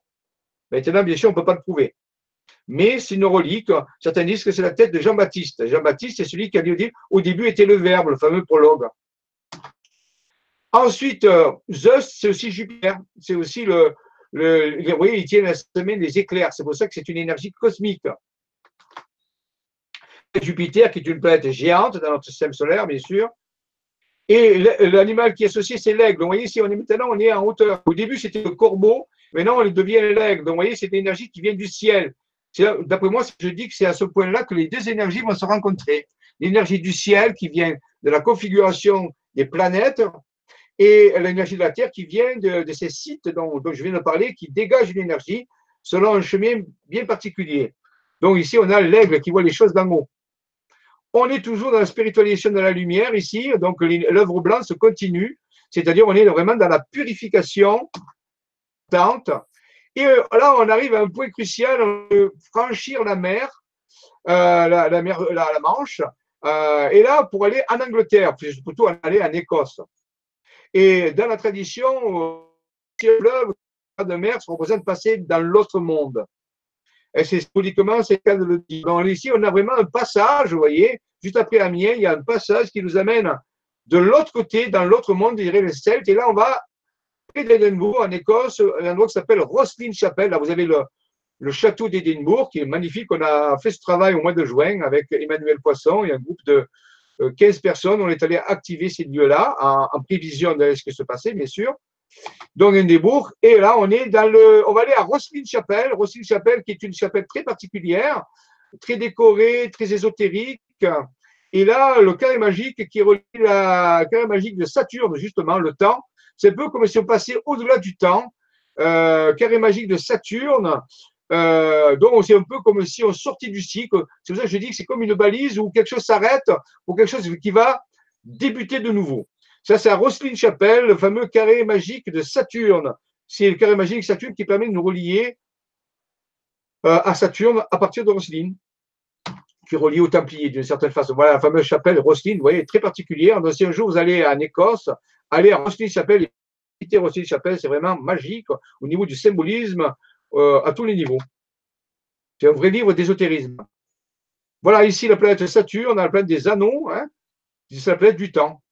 Maintenant, bien sûr, on ne peut pas le prouver. Mais c'est une relique. Certains disent que c'est la tête de Jean-Baptiste. Jean-Baptiste, c'est celui qui a dit au début était le Verbe, le fameux prologue. Ensuite, euh, Zeus, c'est aussi Jupiter. C'est aussi le, le, Vous voyez, il tient la semaine des éclairs. C'est pour ça que c'est une énergie cosmique. Jupiter, qui est une planète géante dans notre système solaire, bien sûr, et l'animal qui est associé, c'est l'aigle. Vous voyez, ici, on est maintenant, on est en hauteur. Au début, c'était le corbeau. Maintenant, on devient l'aigle. Donc, vous voyez, c'est l'énergie qui vient du ciel. D'après moi, je dis que c'est à ce point-là que les deux énergies vont se rencontrer. L'énergie du ciel qui vient de la configuration des planètes et l'énergie de la Terre qui vient de, ces sites dont, dont, je viens de parler, qui dégagent une énergie selon un chemin bien particulier. Donc ici, on a l'aigle qui voit les choses d'en haut. On est toujours dans la spiritualisation de la lumière ici, donc l'œuvre blanche continue, c'est-à-dire on est vraiment dans la purification tente. Et euh, là, on arrive à un point crucial, franchir la mer, euh, la, mer, la, Manche, euh, et là, pour aller en Angleterre, plutôt aller en Écosse. Et dans la tradition, le fleuve de mer se représente passer dans l'autre monde. C'est symboliquement, c'est le cas le dire. Ici, on a vraiment un passage, vous voyez, juste après Amiens, il y a un passage qui nous amène de l'autre côté, dans l'autre monde, je dirais les Celtes, et là, on va près d'Édimbourg, en Écosse, un endroit qui s'appelle Roslin Chapel. Là, vous avez le, château d'Édimbourg qui est magnifique. On a fait ce travail au mois de juin avec Emmanuel Poisson et un groupe de 15 personnes. On est allé activer ces lieux-là en, prévision de ce qui se passait, bien sûr. Donc, Édimbourg. Et là, on est dans le, on va aller à Roslin Chapel. Roslin Chapel qui est une chapelle très particulière, très décorée, très ésotérique. Et là, le carré magique qui relie la carré magique de Saturne, justement, le temps. C'est un peu comme si on passait au-delà du temps. Euh, carré magique de Saturne. Euh, donc, c'est un peu comme si on sortait du cycle. C'est pour ça que je dis que c'est comme une balise où quelque chose s'arrête pour quelque chose qui va débuter de nouveau. Ça, c'est à Roslin Chapel, le fameux carré magique de Saturne. C'est le carré magique de Saturne qui permet de nous relier euh, à Saturne à partir de Roslin qui relie aux Templiers d'une certaine façon. Voilà la fameuse chapelle Roslin, vous voyez, très particulière. Donc, si un jour vous allez en Écosse, allez à Roslin Chapelle, visitez Roslin Chapelle, c'est vraiment magique au niveau du symbolisme euh, à tous les niveaux. C'est un vrai livre d'ésotérisme. Voilà ici la planète Saturne, la planète des anneaux, hein, c'est la planète du temps.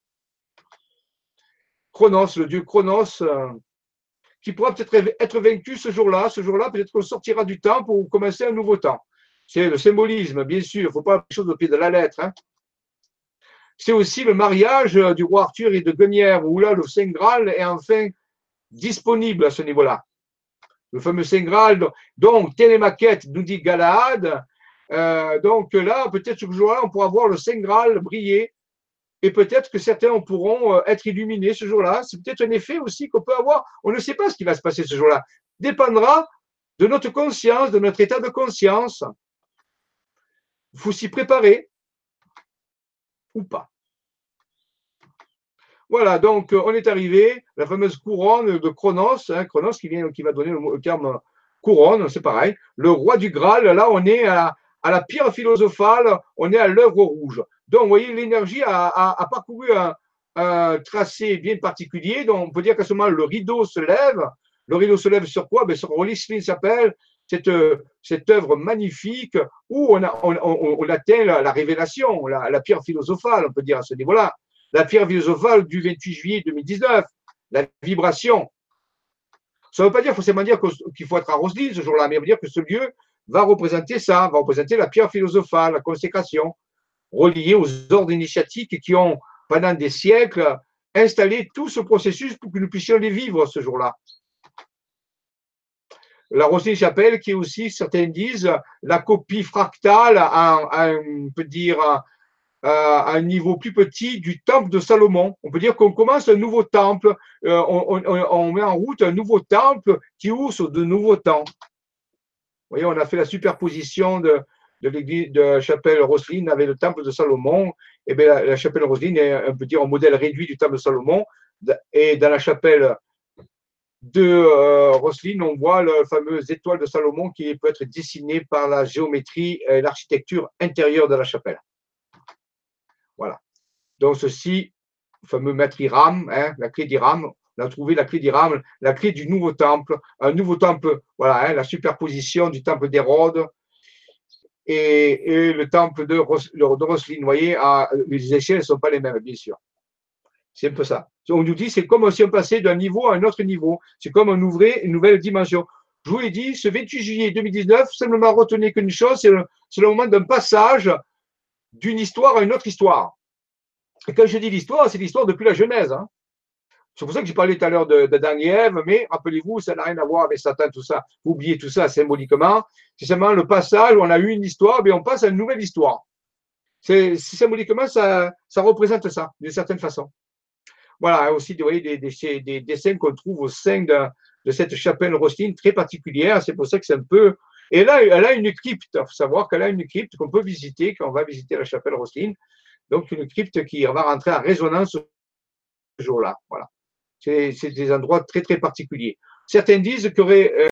Chronos, le dieu Chronos, euh, qui pourra peut-être être vaincu ce jour-là. Ce jour-là, peut-être qu'on sortira du temps pour commencer un nouveau temps. C'est le symbolisme, bien sûr. Il ne faut pas les choses au pied de la lettre. Hein. C'est aussi le mariage du roi Arthur et de Guenièvre, où là, le Saint Graal est enfin disponible à ce niveau-là. Le fameux Saint Graal. Donc, télémaquette nous dit Galahad. Euh, donc là, peut-être ce jour-là, on pourra voir le Saint Graal briller. Et peut-être que certains pourront euh, être illuminés ce jour-là. C'est peut-être un effet aussi qu'on peut avoir. On ne sait pas ce qui va se passer ce jour-là. Dépendra de notre conscience, de notre état de conscience. Il faut s'y préparer ou pas. Voilà, donc euh, on est arrivé, la fameuse couronne de Chronos, hein, Chronos qui, vient, qui va donner le, terme couronne, c'est pareil. Le roi du Graal, là on est à, la pierre philosophale, on est à l'œuvre rouge. Donc vous voyez, l'énergie a, parcouru un, tracé bien particulier, donc on peut dire qu'à ce moment le rideau se lève. Le rideau se lève sur quoi? Ben, Sur Rolling s'appelle cette, cette œuvre magnifique où on, atteint la, révélation, la, pierre philosophale, on peut dire à ce niveau-là. La pierre philosophale du 28 juillet 2019, la vibration. Ça ne veut pas dire forcément dire qu'il faut être à Roslin ce jour-là, mais veut dire que ce lieu va représenter ça, va représenter la pierre philosophale, la consécration, reliée aux ordres initiatiques qui ont, pendant des siècles, installé tout ce processus pour que nous puissions les vivre ce jour-là la Rosée-Chapelle, qui est aussi, certains disent, la copie fractale, à, on peut dire, un niveau plus petit du temple de Salomon. On peut dire qu'on commence un nouveau temple, euh, on, met en route un nouveau temple qui ouvre sur de nouveaux temps. Vous voyez, on a fait la superposition de, de l'église de la chapelle Roseline avec le temple de Salomon. Eh bien, la, chapelle Roseline est, on peut dire, un modèle réduit du temple de Salomon. Et dans la chapelle de euh, on voit la fameuse étoile de Salomon qui peut être dessinée par la géométrie et l'architecture intérieure de la chapelle. Voilà. Donc ceci, le fameux maître Hiram, hein, la clé d'Iram, on a trouvé la clé d'Iram, la clé du nouveau temple, un nouveau temple, voilà, hein, la superposition du temple d'Hérode et, le temple de, de Vous voyez, ah, les échelles ne sont pas les mêmes, bien sûr. C'est un peu ça. On nous dit c'est comme si on passait d'un niveau à un autre niveau. C'est comme on ouvrait une nouvelle dimension. Je vous l'ai dit, ce 28 juillet 2019, simplement retenez qu'une chose, c'est le, le, moment d'un passage d'une histoire à une autre histoire. Et quand je dis l'histoire, c'est l'histoire depuis la Genèse. Hein. C'est pour ça que j'ai parlé tout à l'heure de, de Ève, mais rappelez-vous, ça n'a rien à voir avec Satan, tout ça. Oubliez tout ça symboliquement. C'est seulement le passage où on a eu une histoire, mais on passe à une nouvelle histoire. C'est symboliquement, ça, ça représente ça, d'une certaine façon. Voilà, aussi vous voyez, des, des, dessins qu'on trouve au sein de, cette chapelle rostine très particulière. C'est pour ça que c'est un peu. Et là, elle a une crypte. Il faut savoir qu'elle a une crypte qu'on peut visiter quand on va visiter la chapelle rostine. Donc, une crypte qui va rentrer en résonance ce jour-là. Voilà. C'est des endroits très, très particuliers. Certains disent qu'il y. Euh,